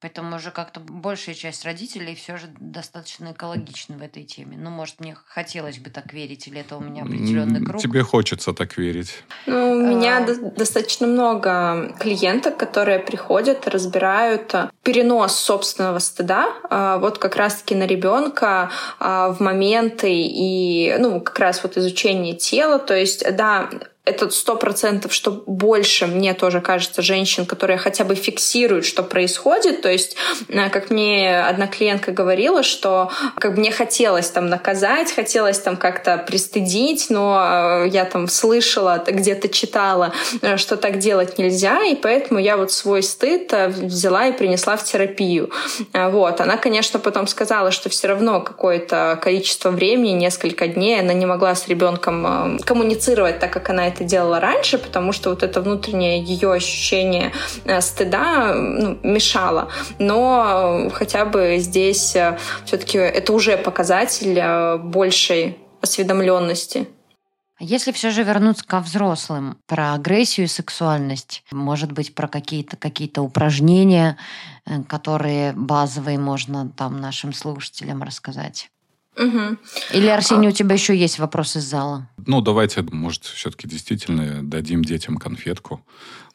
Поэтому уже как-то большая часть родителей все же достаточно экологичны в этой теме. Ну, может, мне хотелось бы так верить, или это у меня определенный круг. Тебе хочется так верить. Ну, у меня а... достаточно много клиенток, которые приходят, разбирают а, перенос собственного стыда а, вот как раз-таки на ребенка в моменты и, ну, как раз вот изучение тела. То есть, да, это сто процентов, что больше, мне тоже кажется, женщин, которые хотя бы фиксируют, что происходит. То есть, э, как мне одна клиентка говорила, что как бы мне хотелось там наказать, хотелось там как-то пристыдить, но э, я там слышала, где-то читала, э, что так делать нельзя, и поэтому я вот свой стыд взяла и принесла в терапию. Вот. Она, конечно, потом сказала, что все равно какое-то количество времени, несколько дней, она не могла с ребенком коммуницировать так, как она это делала раньше, потому что вот это внутреннее ее ощущение э, стыда ну, мешало. Но хотя бы здесь э, все-таки это уже показатель э, большей осведомленности. Если все же вернуться ко взрослым, про агрессию и сексуальность, может быть, про какие-то какие упражнения, которые базовые можно там нашим слушателям рассказать. Угу. Или, Арсений, у тебя еще есть вопрос из зала? Ну, давайте, может, все-таки действительно дадим детям конфетку,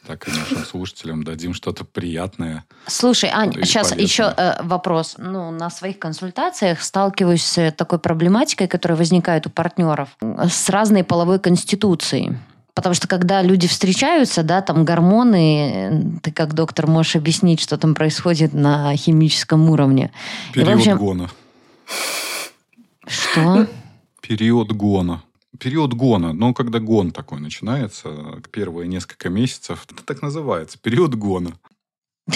так и нашим слушателям дадим что-то приятное. Слушай, Ань, сейчас полезное. еще э, вопрос. Ну, на своих консультациях сталкиваюсь с такой проблематикой, которая возникает у партнеров с разной половой конституцией. Потому что когда люди встречаются, да, там гормоны, ты как доктор можешь объяснить, что там происходит на химическом уровне. Период и, в общем, гона. Что? Период гона. Период гона, ну, когда гон такой начинается, первые несколько месяцев, это так называется, период гона.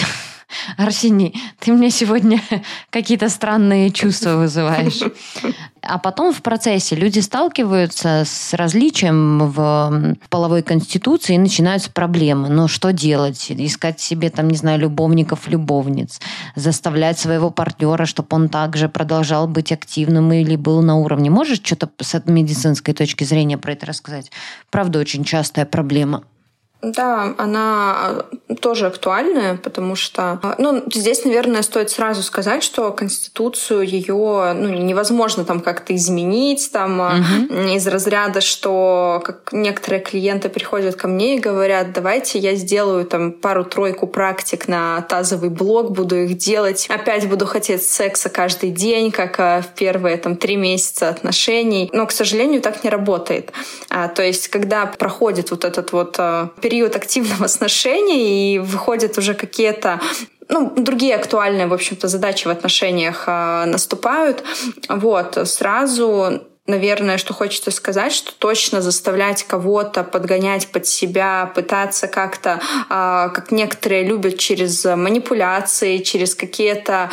Арсений, ты мне сегодня какие-то странные чувства вызываешь. А потом в процессе люди сталкиваются с различием в половой конституции и начинаются проблемы. Ну, что делать? Искать себе, там, не знаю, любовников, любовниц. Заставлять своего партнера, чтобы он также продолжал быть активным или был на уровне. Можешь что-то с медицинской точки зрения про это рассказать? Правда, очень частая проблема. Да, она э, тоже актуальная, потому что, э, ну, здесь, наверное, стоит сразу сказать, что Конституцию ее ну, невозможно там как-то изменить, там угу. из разряда, что как некоторые клиенты приходят ко мне и говорят, давайте я сделаю там пару-тройку практик на тазовый блок, буду их делать, опять буду хотеть секса каждый день, как в первые там три месяца отношений, но, к сожалению, так не работает. А, то есть, когда проходит вот этот вот период период активного сношения, и выходят уже какие-то ну, другие актуальные, в общем-то, задачи в отношениях э, наступают. Вот, сразу наверное, что хочется сказать, что точно заставлять кого-то подгонять под себя, пытаться как-то, а, как некоторые любят, через манипуляции, через какие-то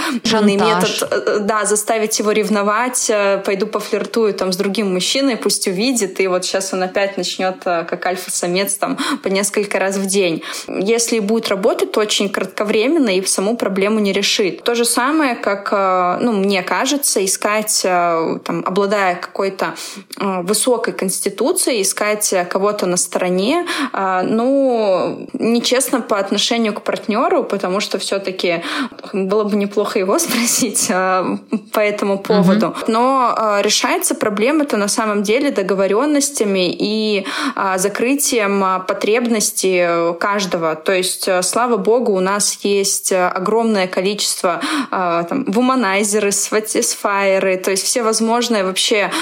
метод, э, да, заставить его ревновать, э, пойду пофлиртую там с другим мужчиной, пусть увидит, и вот сейчас он опять начнет э, как альфа-самец там по несколько раз в день. Если будет работать, то очень кратковременно и саму проблему не решит. То же самое, как, ну, мне кажется, искать, там, обладая какой-то высокой конституцией, искать кого-то на стороне, ну, нечестно по отношению к партнеру, потому что все-таки было бы неплохо его спросить э, по этому поводу. Угу. Но э, решается проблема это на самом деле договоренностями и э, закрытием потребностей каждого. То есть, слава богу, у нас есть огромное количество там, вуманайзеры, сатисфайеры, то есть все возможные вообще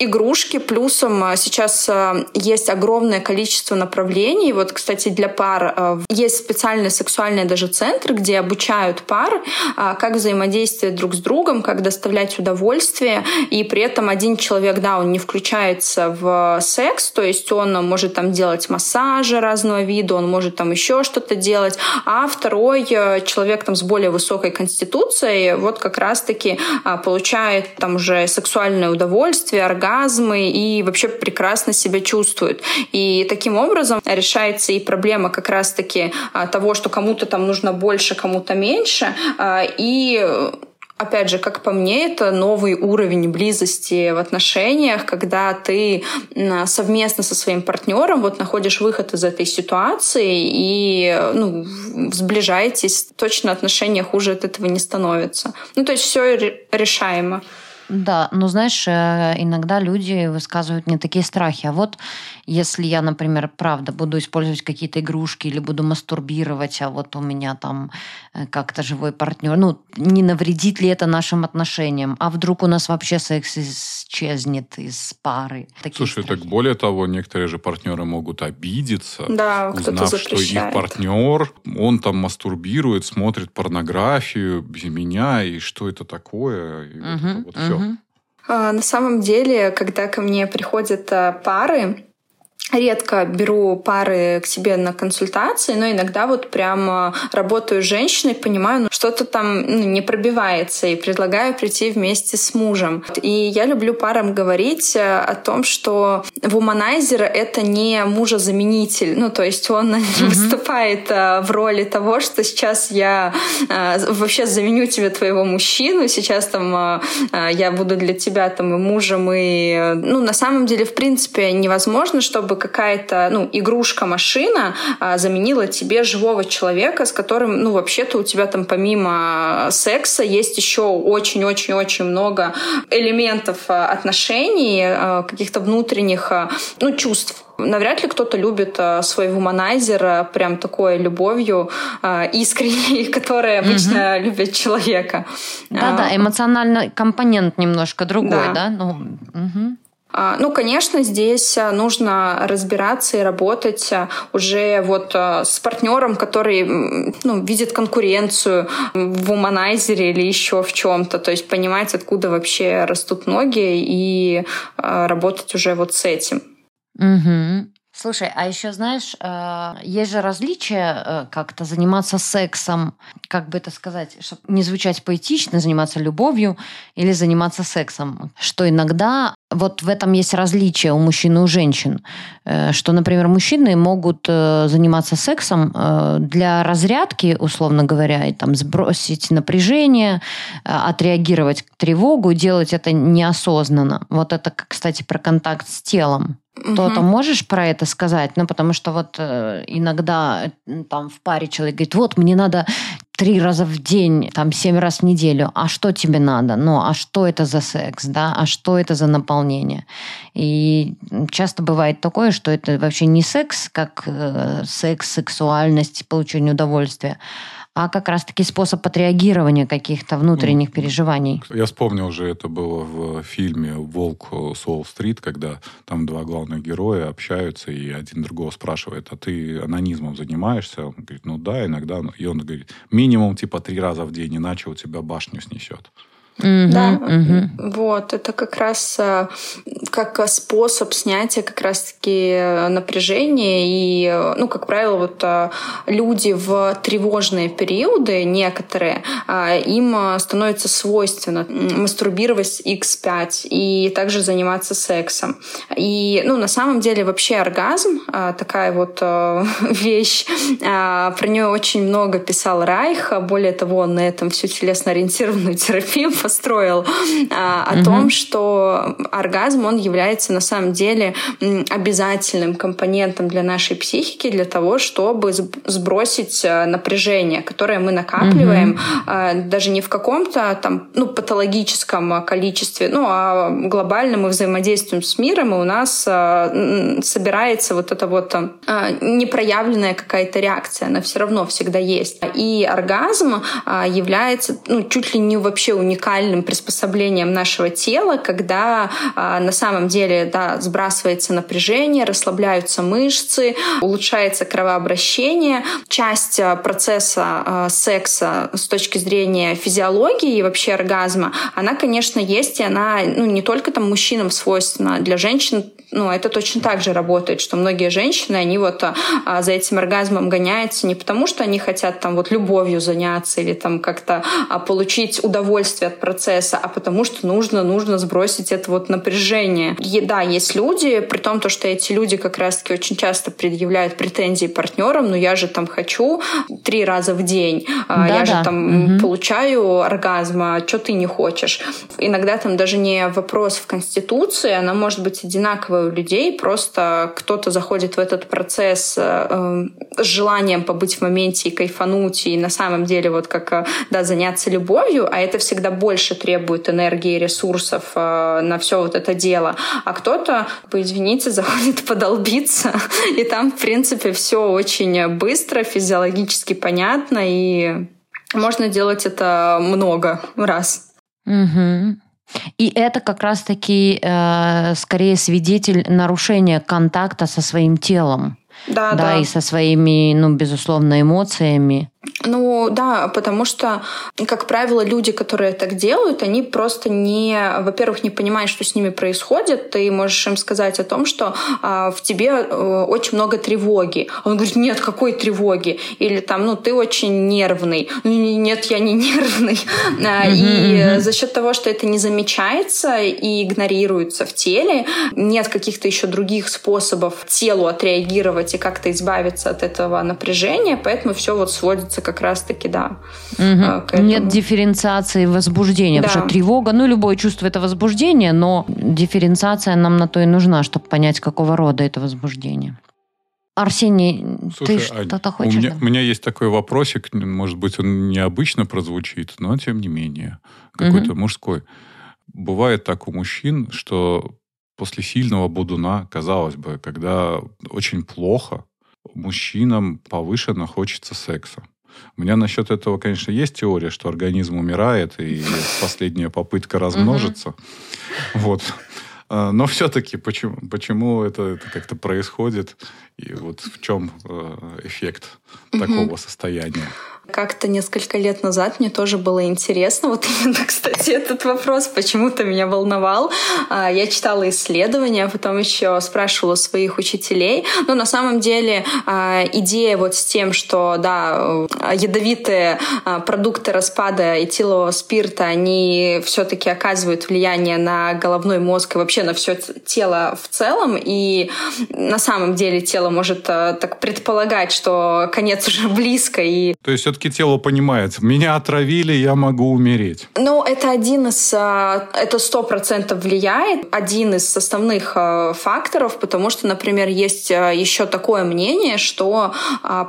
игрушки. Плюсом а, сейчас а, есть огромное количество направлений. Вот, кстати, для пар а, есть специальные сексуальные даже центры, где обучают пар, как взаимодействовать друг с другом, как доставлять удовольствие. И при этом один человек, да, он не включается в секс, то есть он может там делать массажи разного вида, он может там еще что-то делать, а второй человек там с более высокой конституцией вот как раз-таки получает там уже сексуальное удовольствие, оргазм, оргазмы и вообще прекрасно себя чувствуют. И таким образом решается и проблема как раз-таки а, того, что кому-то там нужно больше, кому-то меньше. А, и опять же, как по мне, это новый уровень близости в отношениях, когда ты совместно со своим партнером вот находишь выход из этой ситуации и ну, сближаетесь. Точно отношения хуже от этого не становятся. Ну, то есть все решаемо. Да, но знаешь, э, иногда люди высказывают не такие страхи. А вот если я, например, правда буду использовать какие-то игрушки или буду мастурбировать, а вот у меня там э, как-то живой партнер, ну, не навредит ли это нашим отношениям? А вдруг у нас вообще секс исчезнет из пары? Такие Слушай, страхи. так более того, некоторые же партнеры могут обидеться, да, узнав, что их партнер, он там мастурбирует, смотрит порнографию без меня, и что это такое, и угу, вот, вот все. А, на самом деле, когда ко мне приходят а, пары, редко беру пары к себе на консультации, но иногда вот прям работаю с женщиной, понимаю, ну, что-то там ну, не пробивается, и предлагаю прийти вместе с мужем. И я люблю парам говорить э, о том, что вуманайзер — это не мужа-заменитель, ну, то есть он mm-hmm. выступает э, в роли того, что сейчас я э, вообще заменю тебе твоего мужчину, сейчас там я буду для тебя там и мужем, и, ну, на самом деле, в принципе, невозможно, чтобы какая-то, ну, игрушка-машина а, заменила тебе живого человека, с которым, ну, вообще-то у тебя там помимо секса есть еще очень-очень-очень много элементов а, отношений, а, каких-то внутренних, а, ну, чувств Навряд ли кто-то любит а, свой вуманайзер прям такой любовью а, искренней, которая обычно mm-hmm. любит человека. Да-да, эмоциональный компонент немножко другой, да? да? Ну, угу. А, ну, конечно, здесь а, нужно разбираться и работать а, уже вот с партнером, который ну, видит конкуренцию в уманайзере или еще в чем-то. То есть понимать, откуда вообще растут ноги и работать уже вот с этим. Угу. Слушай, а еще знаешь, есть же различия как-то заниматься сексом, как бы это сказать, чтобы не звучать поэтично, заниматься любовью или заниматься сексом. Что иногда вот в этом есть различие у мужчин и у женщин. Э, что, например, мужчины могут э, заниматься сексом э, для разрядки, условно говоря, и там сбросить напряжение, отреагировать тревогу, делать это неосознанно. Вот это, кстати, про контакт с телом. Угу. То-то можешь про это сказать? Ну, потому что вот иногда там в паре человек говорит, вот, мне надо три раза в день, там, семь раз в неделю. А что тебе надо? Ну, а что это за секс, да? А что это за наполнение? И часто бывает такое, что это вообще не секс, как э, секс, сексуальность, получение удовольствия, а как раз-таки способ отреагирования каких-то внутренних переживаний. Я вспомнил уже, это было в фильме «Волк с Уолл-стрит», когда там два главных героя общаются, и один другого спрашивает, а ты анонизмом занимаешься? Он говорит, ну да, иногда. И он говорит, минимум типа три раза в день, иначе у тебя башню снесет. Mm-hmm, да, mm-hmm. вот это как раз, э, как способ снятия как раз-таки напряжения. И, ну, как правило, вот люди в тревожные периоды, некоторые, им становится свойственно мастурбировать x5 и также заниматься сексом. И, ну, на самом деле вообще оргазм такая вот вещь, про нее очень много писал Райх, более того, он на этом всю телесно-ориентированную терапию построил, о том, что оргазм, он является на самом деле обязательным компонентом для нашей психики, для того, чтобы сбросить э, напряжение, которое мы накапливаем угу. даже не в каком-то там, ну, патологическом количестве, ну, а глобально мы взаимодействуем с миром, и у нас э, собирается вот эта вот непроявленная какая-то реакция, она все равно всегда есть. И оргазм является ну, чуть ли не вообще уникальным приспособлением нашего тела, когда на самом деле да, сбрасывается напряжение, расслабляются мышцы, улучшается кровообращение. Часть а, процесса а, секса с точки зрения физиологии и вообще оргазма, она, конечно, есть, и она ну, не только там мужчинам свойственна, для женщин ну, это точно так же работает, что многие женщины, они вот а, за этим оргазмом гоняются не потому, что они хотят там вот любовью заняться или там как-то а, получить удовольствие от процесса, а потому что нужно, нужно сбросить это вот напряжение. И, да, есть люди, при том, то, что эти люди как раз-таки очень часто предъявляют претензии партнерам, но «Ну, я же там хочу три раза в день, да, я да. же там угу. получаю оргазм, а что ты не хочешь? Иногда там даже не вопрос в Конституции, она может быть одинаковая у людей, просто кто-то заходит в этот процесс э, с желанием побыть в моменте и кайфануть, и на самом деле вот как, э, да, заняться любовью, а это всегда больше требует энергии и ресурсов э, на все вот это дело. А кто-то, извините, заходит подолбиться, и там, в принципе, все очень быстро, физиологически понятно, и можно делать это много раз. Угу. И это как раз-таки э, скорее свидетель нарушения контакта со своим телом. Да, да, да. и со своими, ну, безусловно, эмоциями. Ну да, потому что, как правило, люди, которые так делают, они просто не, во-первых, не понимают, что с ними происходит. Ты можешь им сказать о том, что а, в тебе а, очень много тревоги. Он говорит, нет, какой тревоги? Или там, ну ты очень нервный. «Ну, нет, я не нервный. Mm-hmm, и mm-hmm. за счет того, что это не замечается и игнорируется в теле, нет каких-то еще других способов телу отреагировать и как-то избавиться от этого напряжения, поэтому все вот сводится сводится как раз-таки, да. Угу. Нет дифференциации возбуждения, да. потому что тревога, ну, любое чувство это возбуждение, но дифференциация нам на то и нужна, чтобы понять, какого рода это возбуждение. Арсений, Слушай, ты что-то хочешь? У меня, у меня есть такой вопросик, может быть, он необычно прозвучит, но тем не менее, какой-то угу. мужской. Бывает так у мужчин, что после сильного будуна, казалось бы, когда очень плохо, мужчинам повышенно хочется секса. У меня насчет этого, конечно, есть теория, что организм умирает, и последняя попытка размножиться. Вот. А, но все-таки почему, почему это, это как-то происходит? И вот в чем э, эффект такого состояния? Как-то несколько лет назад мне тоже было интересно, вот именно, кстати, этот вопрос почему-то меня волновал. А, я читала исследования, потом еще спрашивала своих учителей. Но на самом деле а, идея вот с тем, что, да, ядовитые а, продукты распада этилового спирта, они все-таки оказывают влияние на головной мозг и вообще на все тело в целом. И на самом деле тело может так предполагать, что конец уже близко. И... То есть все-таки тело понимает, меня отравили, я могу умереть. Ну, это один из, а, это сто процентов влияет, один из основных а, факторов, потому что, например, есть а, еще такое мнение, что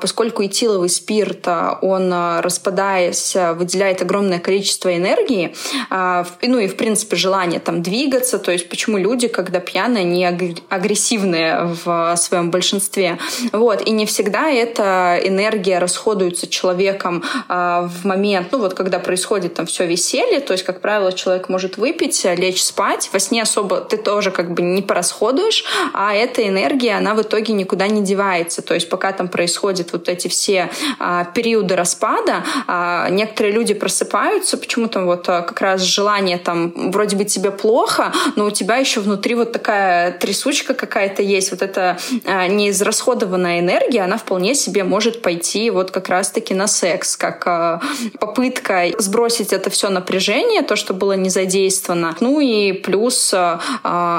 поскольку этиловый спирт, он распадаясь, выделяет огромное количество энергии, ну и, в принципе, желание там двигаться, то есть почему люди, когда пьяные, не агрессивные в своем большинстве. Вот. И не всегда эта энергия расходуется человеку человеком а, в момент, ну вот когда происходит там все веселье, то есть, как правило, человек может выпить, лечь спать, во сне особо ты тоже как бы не порасходуешь, а эта энергия, она в итоге никуда не девается. То есть, пока там происходят вот эти все а, периоды распада, а, некоторые люди просыпаются, почему-то вот а, как раз желание там вроде бы тебе плохо, но у тебя еще внутри вот такая трясучка какая-то есть, вот эта а, неизрасходованная энергия, она вполне себе может пойти вот как раз-таки на секс, как а, попытка сбросить это все напряжение, то, что было не задействовано. Ну и плюс а,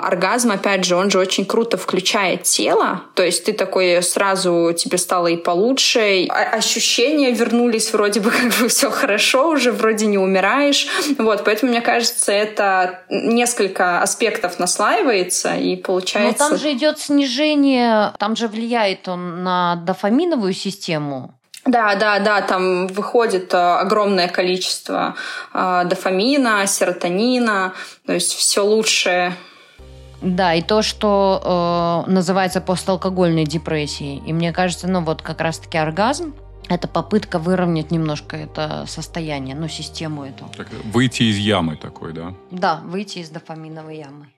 оргазм, опять же, он же очень круто включает тело, то есть ты такой сразу тебе стало и получше, ощущения вернулись, вроде бы как бы все хорошо уже, вроде не умираешь. Вот, поэтому, мне кажется, это несколько аспектов наслаивается и получается... Но там же идет снижение, там же влияет он на дофаминовую систему. Да, да, да, там выходит э, огромное количество э, дофамина, серотонина, то есть все лучшее. Да, и то, что э, называется посталкогольной депрессией. И мне кажется, ну вот как раз-таки оргазм, это попытка выровнять немножко это состояние, ну, систему эту. Так, выйти из ямы такой, да? Да, выйти из дофаминовой ямы.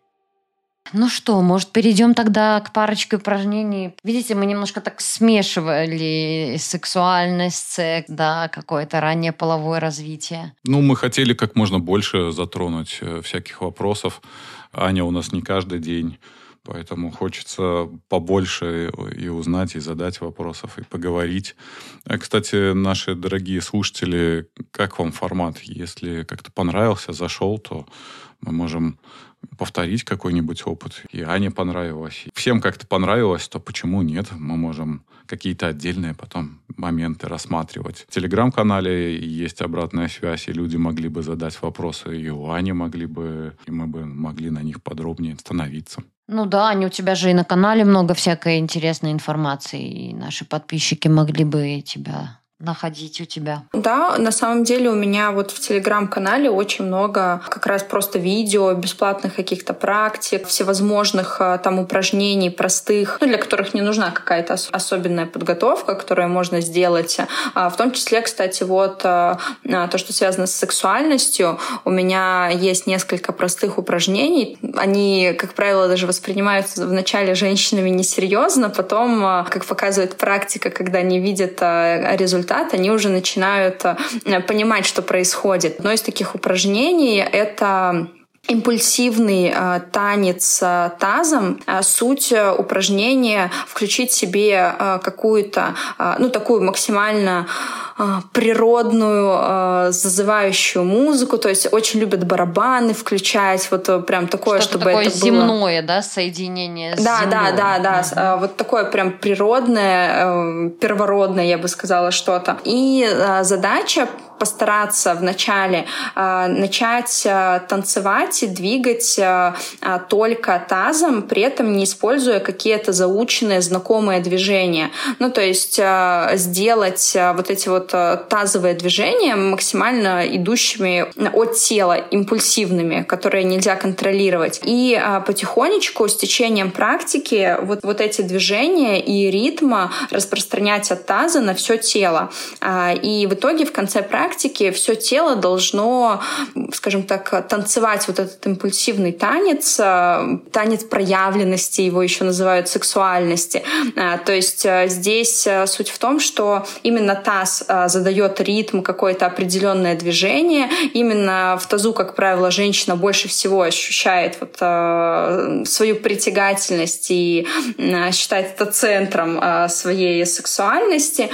Ну что, может, перейдем тогда к парочке упражнений. Видите, мы немножко так смешивали сексуальность, секс, да, какое-то раннее половое развитие. Ну, мы хотели как можно больше затронуть э, всяких вопросов. Аня у нас не каждый день, поэтому хочется побольше и узнать, и задать вопросов, и поговорить. Э, кстати, наши дорогие слушатели, как вам формат? Если как-то понравился, зашел, то мы можем повторить какой-нибудь опыт. И Ане понравилось. Всем как-то понравилось, то почему нет? Мы можем какие-то отдельные потом моменты рассматривать. В Телеграм-канале есть обратная связь, и люди могли бы задать вопросы, и у Ани могли бы, и мы бы могли на них подробнее становиться. Ну да, Аня, у тебя же и на канале много всякой интересной информации, и наши подписчики могли бы тебя находить у тебя? Да, на самом деле у меня вот в телеграм-канале очень много как раз просто видео, бесплатных каких-то практик, всевозможных а, там упражнений простых, ну, для которых не нужна какая-то особенная подготовка, которую можно сделать. А, в том числе, кстати, вот а, то, что связано с сексуальностью, у меня есть несколько простых упражнений. Они, как правило, даже воспринимаются вначале женщинами несерьезно, потом, как показывает практика, когда они видят результат результат, они уже начинают э, понимать, что происходит. Одно из таких упражнений — это импульсивный э, танец э, тазом. Э, суть э, упражнения включить себе э, какую-то, э, ну, такую максимально э, природную, э, зазывающую музыку. То есть очень любят барабаны включать, вот э, прям такое, Что-то чтобы такое это было... земное, да, соединение с Да, да, да, да. Э, Вот такое прям природное, первородное, я бы сказала, что-то. И задача постараться вначале э, начать э, танцевать и двигать э, только тазом, при этом не используя какие-то заученные, знакомые движения. Ну, то есть э, сделать э, вот эти вот э, тазовые движения максимально идущими от тела, импульсивными, которые нельзя контролировать. И э, потихонечку, с течением практики, вот, вот эти движения и ритма распространять от таза на все тело. Э, и в итоге в конце практики практике все тело должно, скажем так, танцевать вот этот импульсивный танец, э, танец проявленности, его еще называют сексуальности. Э, то есть э, здесь суть в том, что именно таз задает ритм, какое-то определенное движение. Именно в тазу, как правило, женщина больше всего ощущает вот свою притягательность и считает это центром своей сексуальности.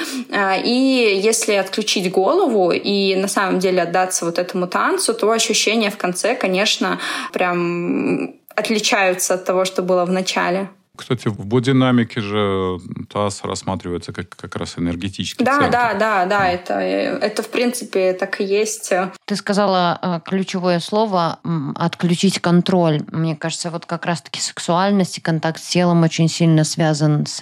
И если отключить голову и на самом деле отдаться вот этому танцу, то ощущения в конце, конечно, прям отличаются от того, что было в начале. Кстати, в бодинамике же таз рассматривается как как раз энергетический да, центр. Да, да, да, это, это в принципе так и есть. Ты сказала э, ключевое слово «отключить контроль». Мне кажется, вот как раз-таки сексуальность и контакт с телом очень сильно связан с,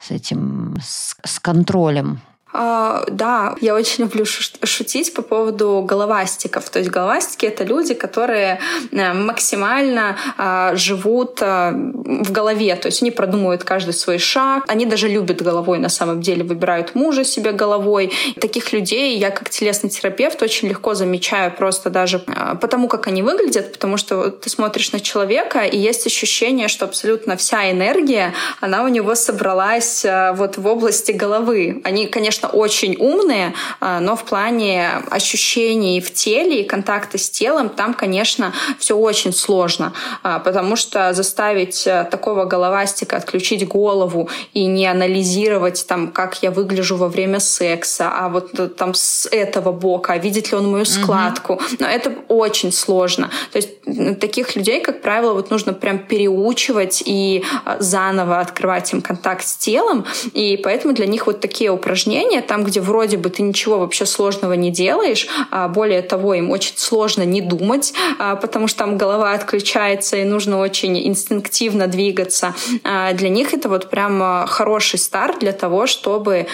с этим, с, с контролем да, я очень люблю шутить по поводу головастиков. То есть головастики — это люди, которые э, максимально а, живут а, в голове. То есть они продумывают каждый свой шаг. Они даже любят головой на самом деле, выбирают мужа себе головой. Таких людей я как телесный терапевт очень легко замечаю просто даже а, потому, как они выглядят, потому что ты смотришь на человека, и есть ощущение, что абсолютно вся энергия, она у него собралась вот в области головы. Они, конечно, конечно, очень умные, а, но в плане ощущений в теле и контакта с телом там, конечно, все очень сложно, а, потому что заставить э, такого головастика отключить голову и не анализировать, там, как я выгляжу во время секса, а вот э, там с этого бока, а видит ли он мою складку. Mm-hmm. Но это очень сложно. То есть таких людей, как правило, вот нужно прям переучивать и а, заново открывать им контакт с телом. И поэтому для них вот такие упражнения упражнения, там, где вроде бы ты ничего вообще сложного не делаешь, а более того, им очень сложно не думать, а, потому что там голова отключается и нужно очень инстинктивно двигаться. А, для них это вот прям хороший старт для того, чтобы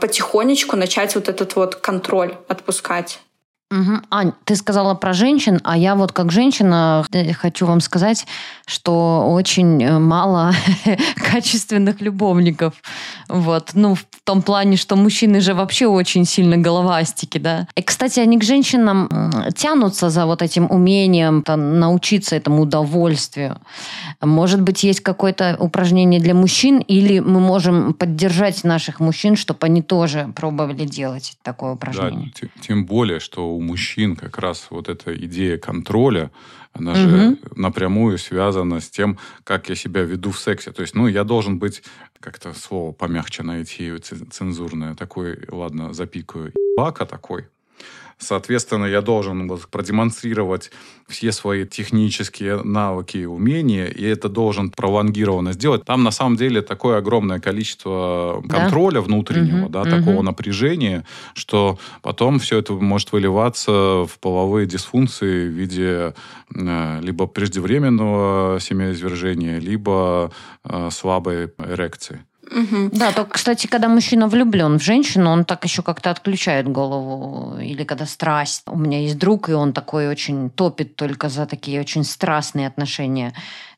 потихонечку начать вот этот вот контроль отпускать. Угу. Ань, ты сказала про женщин, а я вот как женщина э, хочу вам сказать, что очень э, мало качественных любовников. Вот. Ну, в том плане, что мужчины же вообще очень сильно головастики, да. И, кстати, они к женщинам тянутся за вот этим умением там, научиться этому удовольствию. Может быть, есть какое-то упражнение для мужчин, или мы можем поддержать наших мужчин, чтобы они тоже пробовали делать такое упражнение. Да, тем более, что у мужчин как раз вот эта идея контроля, она угу. же напрямую связана с тем, как я себя веду в сексе. То есть, ну, я должен быть, как-то слово помягче найти, цензурное, такой, ладно, запикаю, бака такой, Соответственно, я должен вот продемонстрировать все свои технические навыки и умения, и это должен пролонгированно сделать. Там на самом деле такое огромное количество контроля да? внутреннего, угу, да, угу. такого напряжения, что потом все это может выливаться в половые дисфункции в виде э, либо преждевременного семяизвержения, либо э, слабой эрекции. Угу. Да, только, кстати, когда мужчина влюблен в женщину, он так еще как-то отключает голову. Или когда страсть. У меня есть друг, и он такой очень топит только за такие очень страстные отношения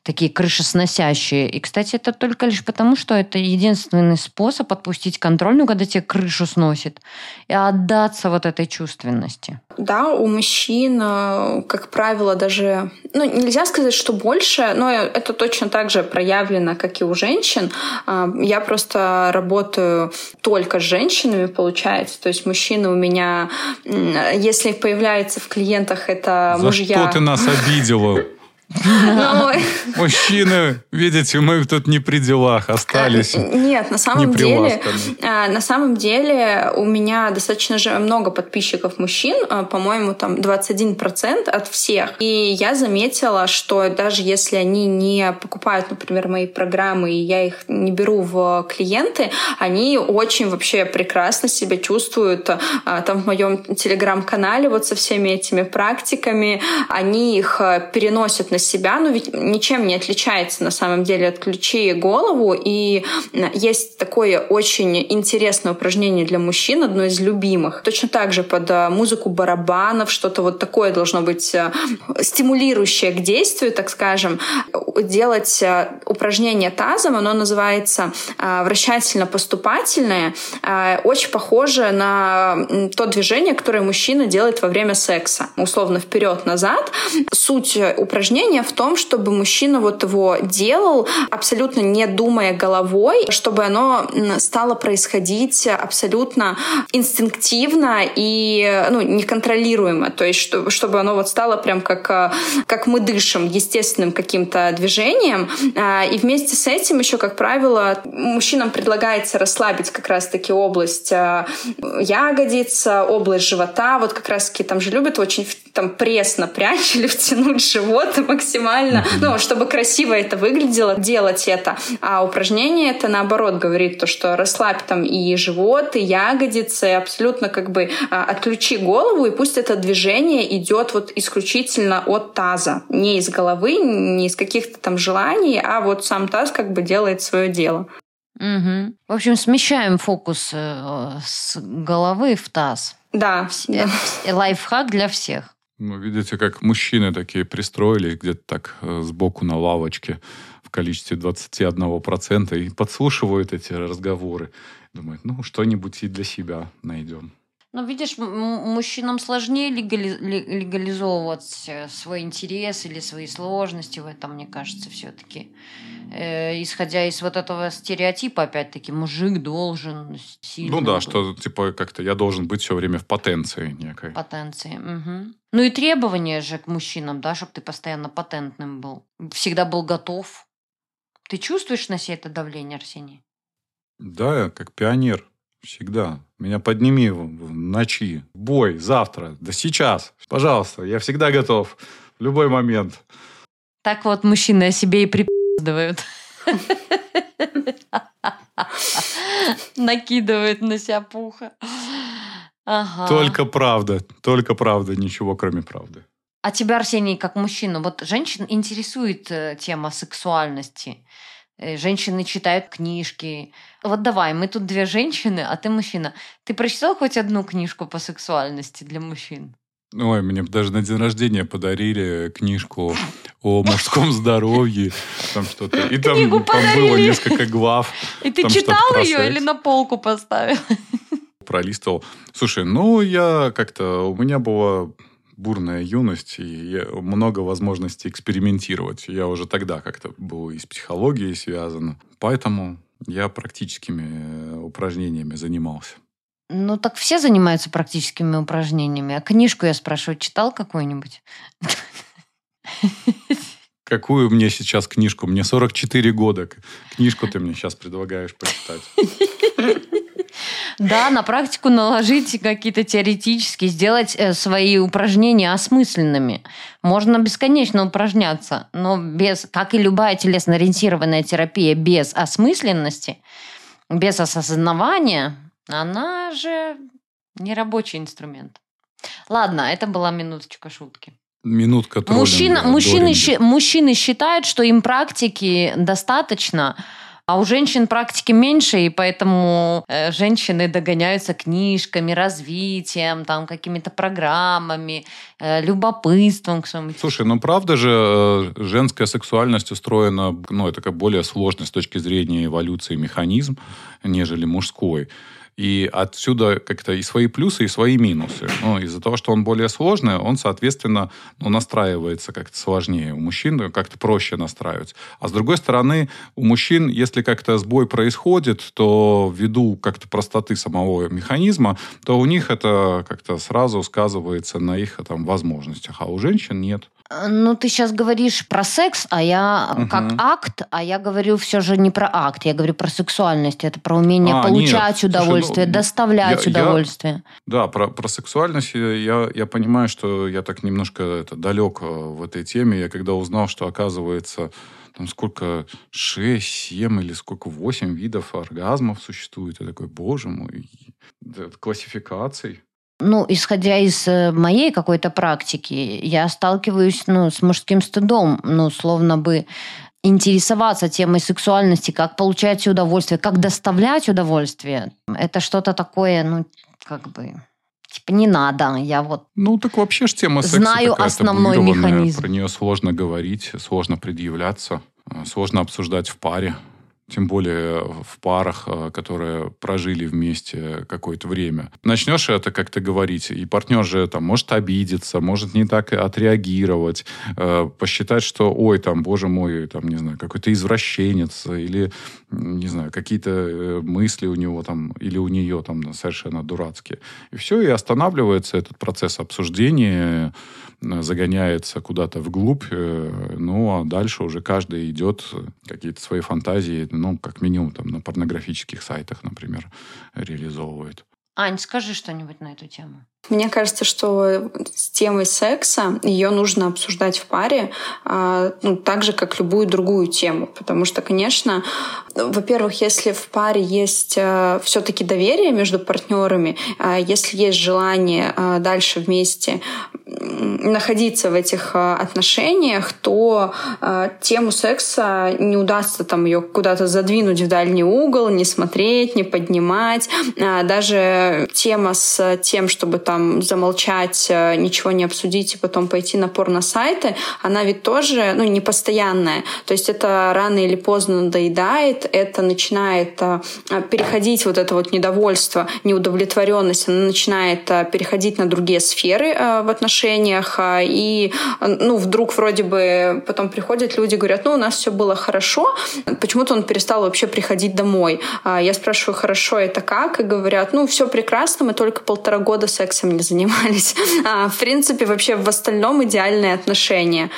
такие крышесносящие. И, кстати, это только лишь потому, что это единственный способ отпустить контроль, ну, когда тебе крышу сносит, и отдаться вот этой чувственности. Да, у мужчин, э, как правило, даже, ну, нельзя сказать, что больше, но это точно так же проявлено, как и у женщин. Э, я просто работаю только с женщинами, получается. То есть мужчины у меня, если появляются в клиентах, это За мужья... что ты нас обидела? Ну, Мужчины, видите, мы тут не при делах остались. Э, нет, на самом деле, э, на самом деле у меня достаточно же много подписчиков мужчин, э, по-моему, там 21% от всех. И я заметила, что даже если они не покупают, например, мои программы, и я их не беру в клиенты, они очень вообще прекрасно себя чувствуют там в моем телеграм-канале вот со всеми этими практиками. Они их переносят на на себя, но ведь ничем не отличается на самом деле от ключи голову. И есть такое очень интересное упражнение для мужчин, одно из любимых. Точно так же под э, музыку барабанов, что-то вот такое должно быть э, стимулирующее к действию, так скажем. Делать э, упражнение тазом, оно называется вращательно-поступательное, очень похоже на то движение, которое мужчина делает во время секса. Условно вперед-назад. Суть упражнения упражнение в том, чтобы мужчина вот его делал, абсолютно не думая головой, чтобы оно стало происходить абсолютно инстинктивно и ну, неконтролируемо. То есть, чтобы оно вот стало прям как, как мы дышим, естественным каким-то движением. А, и вместе с этим еще, как правило, мужчинам предлагается расслабить как раз-таки область а, ягодиц, область живота. Вот как раз-таки там же любят очень там пресс напрячь или втянуть живот максимально, ну, чтобы красиво это выглядело, делать это. А упражнение это наоборот говорит то, что расслабь там и живот, и ягодицы, абсолютно как бы а, отключи голову, и пусть это движение идет вот исключительно от таза, не из головы, не из каких-то там желаний, а вот сам таз как бы делает свое дело. Угу. В общем, смещаем фокус э, с головы в таз. Да. Э, Лайфхак для всех. Ну, видите, как мужчины такие пристроились где-то так э, сбоку на лавочке в количестве 21% и подслушивают эти разговоры. Думают, ну, что-нибудь и для себя найдем. Ну, видишь, мужчинам сложнее легали- ле- легализовывать э, свой интерес или свои сложности в этом, мне кажется, все-таки. исходя из вот этого стереотипа, опять-таки, мужик должен сильно ну да, быть. что типа как-то я должен быть все время в потенции некой. потенции. мгм. Ну и требования же к мужчинам, да, чтобы ты постоянно патентным был. Всегда был готов. Ты чувствуешь на себе это давление, Арсений? Да, я как пионер. Всегда. Меня подними в, ночи. Бой, завтра, да сейчас. Пожалуйста, я всегда готов. В любой момент. Так вот мужчины о себе и припиздывают. Накидывают на себя пуха. Ага. Только правда. Только правда. Ничего, кроме правды. А тебя, Арсений, как мужчину, вот женщин интересует э, тема сексуальности. Э, Женщины читают книжки. Вот давай, мы тут две женщины, а ты мужчина. Ты прочитал хоть одну книжку по сексуальности для мужчин? Ой, мне даже на день рождения подарили книжку о мужском здоровье. Там что-то. И там, там было несколько глав. И ты читал ее или на полку поставил? пролистывал. Слушай, ну, я как-то... У меня была бурная юность, и много возможностей экспериментировать. Я уже тогда как-то был и с психологией связан. Поэтому я практическими э, упражнениями занимался. Ну, так все занимаются практическими упражнениями. А книжку, я спрашиваю, читал какую-нибудь? Какую мне сейчас книжку? Мне 44 года. Книжку ты мне сейчас предлагаешь почитать. Да, на практику наложить какие-то теоретические, сделать э, свои упражнения осмысленными. Можно бесконечно упражняться, но без, как и любая телесно-ориентированная терапия без осмысленности, без осознавания, она же не рабочий инструмент. Ладно, это была минуточка шутки. Минутка троллинга, Мужчина, мужчины, мужчины считают, что им практики достаточно, а у женщин практики меньше, и поэтому э, женщины догоняются книжками, развитием, там, какими-то программами, э, любопытством к своему Слушай, ну правда же э, женская сексуальность устроена, ну, это как более сложный с точки зрения эволюции механизм, нежели мужской. И отсюда как-то и свои плюсы, и свои минусы. Ну, из-за того, что он более сложный, он, соответственно, ну, настраивается как-то сложнее. У мужчин как-то проще настраивается. А с другой стороны, у мужчин, если как-то сбой происходит, то ввиду как-то простоты самого механизма, то у них это как-то сразу сказывается на их там, возможностях. А у женщин нет. Э, Ну, ты сейчас говоришь про секс, а я Мгм. как акт, а я говорю все же не про акт, я говорю про сексуальность. Это про умение А, получать нет. Слушай, удовольствие, ну, доставлять я- я- удовольствие. Да, про, про сексуальность я, я понимаю, что я так немножко это, далек э, в этой теме. Я когда узнал, что оказывается там сколько, 6, 7 или сколько, 8 видов оргазмов существует. Я такой, боже мой, классификаций. Ну, исходя из э, моей какой-то практики, я сталкиваюсь ну, с мужским стыдом, ну, словно бы интересоваться темой сексуальности, как получать удовольствие, как доставлять удовольствие. Это что-то такое, ну, как бы, типа, не надо. Я вот Ну, так вообще ж тема секса Знаю такая основной механизм. Про нее сложно говорить, сложно предъявляться, э, сложно обсуждать в паре. Тем более в парах, э, которые прожили вместе какое-то время. Начнешь это как-то говорить, и партнер же там может обидеться, может не так отреагировать, э, посчитать, что, ой, там, боже мой, там, не знаю, какой-то извращенец, или, не знаю, какие-то э, мысли у него там, или у нее там совершенно дурацкие. И все, и останавливается этот процесс обсуждения, э, загоняется куда-то вглубь, э, ну, а дальше уже каждый идет какие-то свои фантазии, ну, как минимум, там, на порнографических сайтах, например, реализовывает. Ань, скажи что-нибудь на эту тему. Мне кажется, что с темой секса ее нужно обсуждать в паре, а, ну, так же, как любую другую тему. Потому что, конечно, во-первых, если в паре есть все-таки доверие между партнерами, а, если есть желание а, дальше вместе находиться в этих отношениях, то тему секса не удастся там ее куда-то задвинуть в дальний угол, не смотреть, не поднимать. Даже тема с тем, чтобы там замолчать, э, ничего не обсудить и потом пойти на порно-сайты, она ведь тоже ну, не постоянная. То есть это рано или поздно надоедает, это начинает э, переходить вот это вот недовольство, неудовлетворенность, она начинает э, переходить на другие сферы в отношениях, и ну, вдруг вроде бы потом приходят люди, говорят, ну, у нас все было хорошо, почему-то он перестал вообще приходить домой. Я спрашиваю, хорошо, это как? И говорят, ну, все прекрасно, мы только полтора года сексом не занимались. А, в принципе, вообще в остальном идеальные отношения.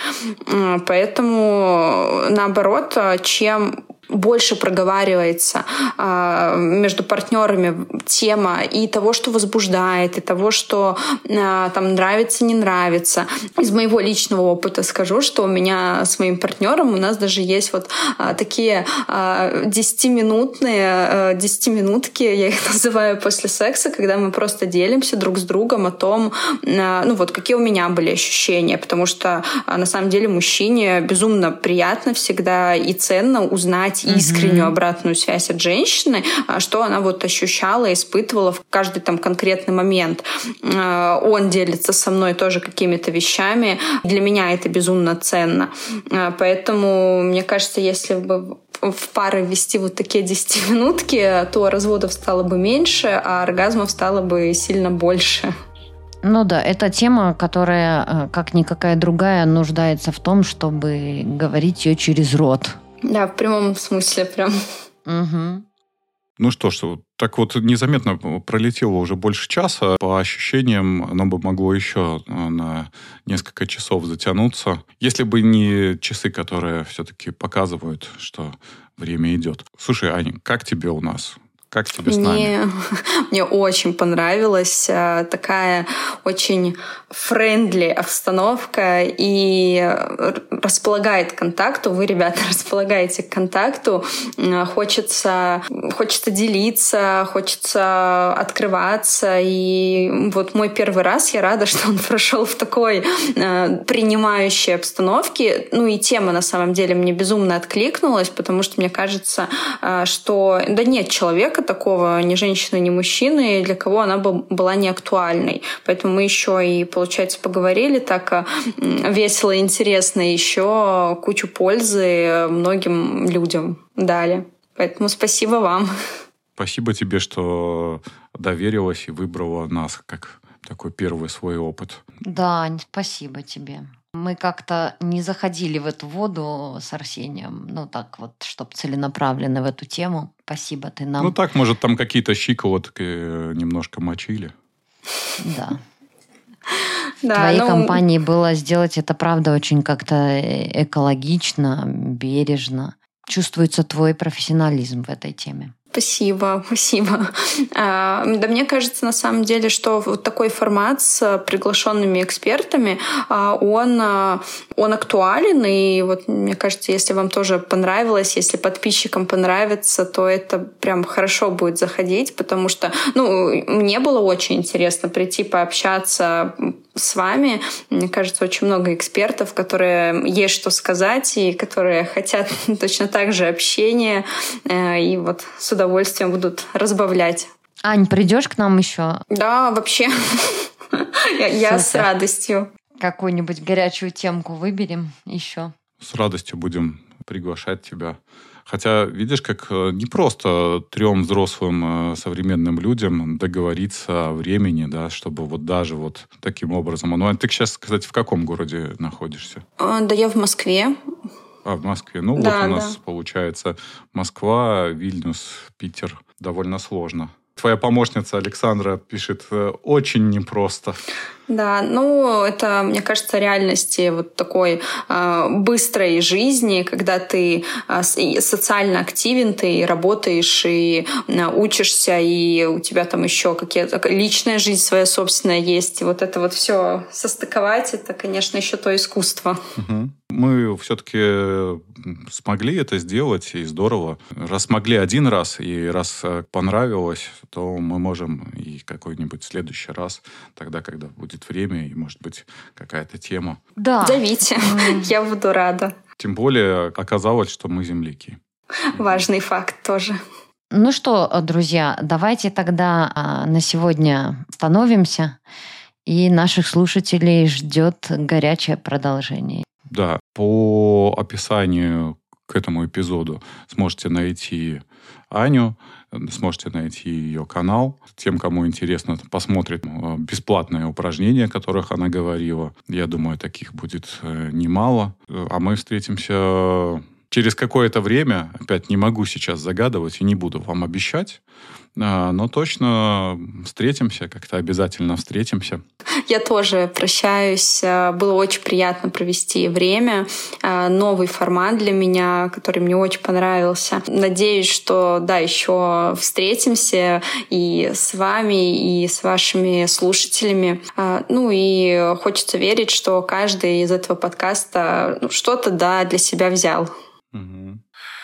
Поэтому, наоборот, чем больше проговаривается э, между партнерами тема и того, что возбуждает, и того, что э, там нравится, не нравится. Из моего личного опыта скажу, что у меня с моим партнером у нас даже есть вот э, такие э, 10-минутные, э, 10-минутки, я их называю после секса, когда мы просто делимся друг с другом о том, э, ну вот какие у меня были ощущения, потому что э, на самом деле мужчине безумно приятно всегда и ценно узнать узнать искреннюю обратную связь от женщины, а, что она вот ощущала, испытывала в каждый там конкретный момент. А, он делится со мной тоже какими-то вещами. Для меня это безумно ценно. А, поэтому, мне кажется, если бы в пары вести вот такие 10-минутки, то разводов стало бы меньше, а оргазмов стало бы сильно больше. Ну да, это тема, которая, э, как никакая другая, нуждается в том, чтобы говорить ее через рот. Да, в прямом смысле прям. Угу. Ну что ж, так вот незаметно пролетело уже больше часа. По ощущениям, оно бы могло еще э, на несколько часов затянуться, если бы не часы, которые все-таки показывают, что время идет. Слушай, Аня, как тебе у нас? Как тебе с нами? Мне, мне очень понравилась э, такая очень френдли обстановка и располагает к контакту. Вы, ребята, располагаете к контакту. Э, хочется, хочется делиться, хочется открываться. И вот мой первый раз, я рада, что он прошел в такой э, принимающей обстановке. Ну и тема, на самом деле, мне безумно откликнулась, потому что мне кажется, что да нет человека, человека такого, ни женщины, ни мужчины, для кого она бы была не актуальной. Поэтому мы еще и, получается, поговорили так э, весело и интересно, еще кучу пользы многим людям дали. Поэтому спасибо вам. Спасибо тебе, что доверилась и выбрала нас как такой первый свой опыт. Да, спасибо тебе. Мы как-то не заходили в эту воду с Арсением, ну так вот, чтобы целенаправленно в эту тему. Спасибо ты нам. Ну так, может, там какие-то щиколотки э, немножко мочили. Да. Да, твоей ну... компании было сделать это, правда, очень как-то э, экологично, бережно. Чувствуется твой профессионализм в этой теме. Спасибо, спасибо. А, да мне кажется, на самом деле, что вот такой формат с приглашенными экспертами, а, он, а, он актуален, и вот мне кажется, если вам тоже понравилось, если подписчикам понравится, то это прям хорошо будет заходить, потому что, ну, мне было очень интересно прийти пообщаться с вами. Мне кажется, очень много экспертов, которые есть что сказать и которые хотят точно так же общения. Э, и вот с удовольствием будут разбавлять. Ань, придешь к нам еще? Да, вообще. Я с радостью. Какую-нибудь горячую темку выберем еще. С радостью будем приглашать тебя. Хотя, видишь, как э, не просто трем взрослым э, современным людям договориться о времени, да, чтобы вот даже вот таким образом. Ну, а ты сейчас, кстати, в каком городе находишься? А, да я в Москве. А, в Москве. Ну, да, вот у нас да. получается Москва, Вильнюс, Питер. Довольно сложно. Твоя помощница Александра пишет э, очень непросто. Да, ну это, мне кажется, реальности вот такой э, быстрой жизни, когда ты э, социально активен, ты работаешь и э, учишься, и у тебя там еще какие-то личная жизнь своя собственная есть. И вот это вот все состыковать, это, конечно, еще то искусство. Угу. Мы все-таки смогли это сделать, и здорово. Раз смогли один раз, и раз э, понравилось, то мы можем и какой-нибудь следующий раз, тогда, когда будет время, и, может быть, какая-то тема. Да. Зовите, я буду рада. Тем более оказалось, что мы земляки. Важный факт тоже. Ну что, друзья, давайте тогда а, на сегодня становимся, и наших слушателей ждет горячее продолжение. Да, по описанию к этому эпизоду сможете найти Аню, сможете найти ее канал. Тем, кому интересно, посмотрит э, бесплатные упражнения, о которых она говорила. Я думаю, таких будет э, немало. А мы встретимся через какое-то время, опять не могу сейчас загадывать и не буду вам обещать, но точно встретимся, как-то обязательно встретимся. Я тоже прощаюсь. А, было очень приятно провести время. А, новый формат для меня, который мне очень понравился. Надеюсь, что да, еще встретимся и с вами, и с вашими слушателями. Ну и хочется верить, что каждый из этого подкаста ну, что-то да для себя взял.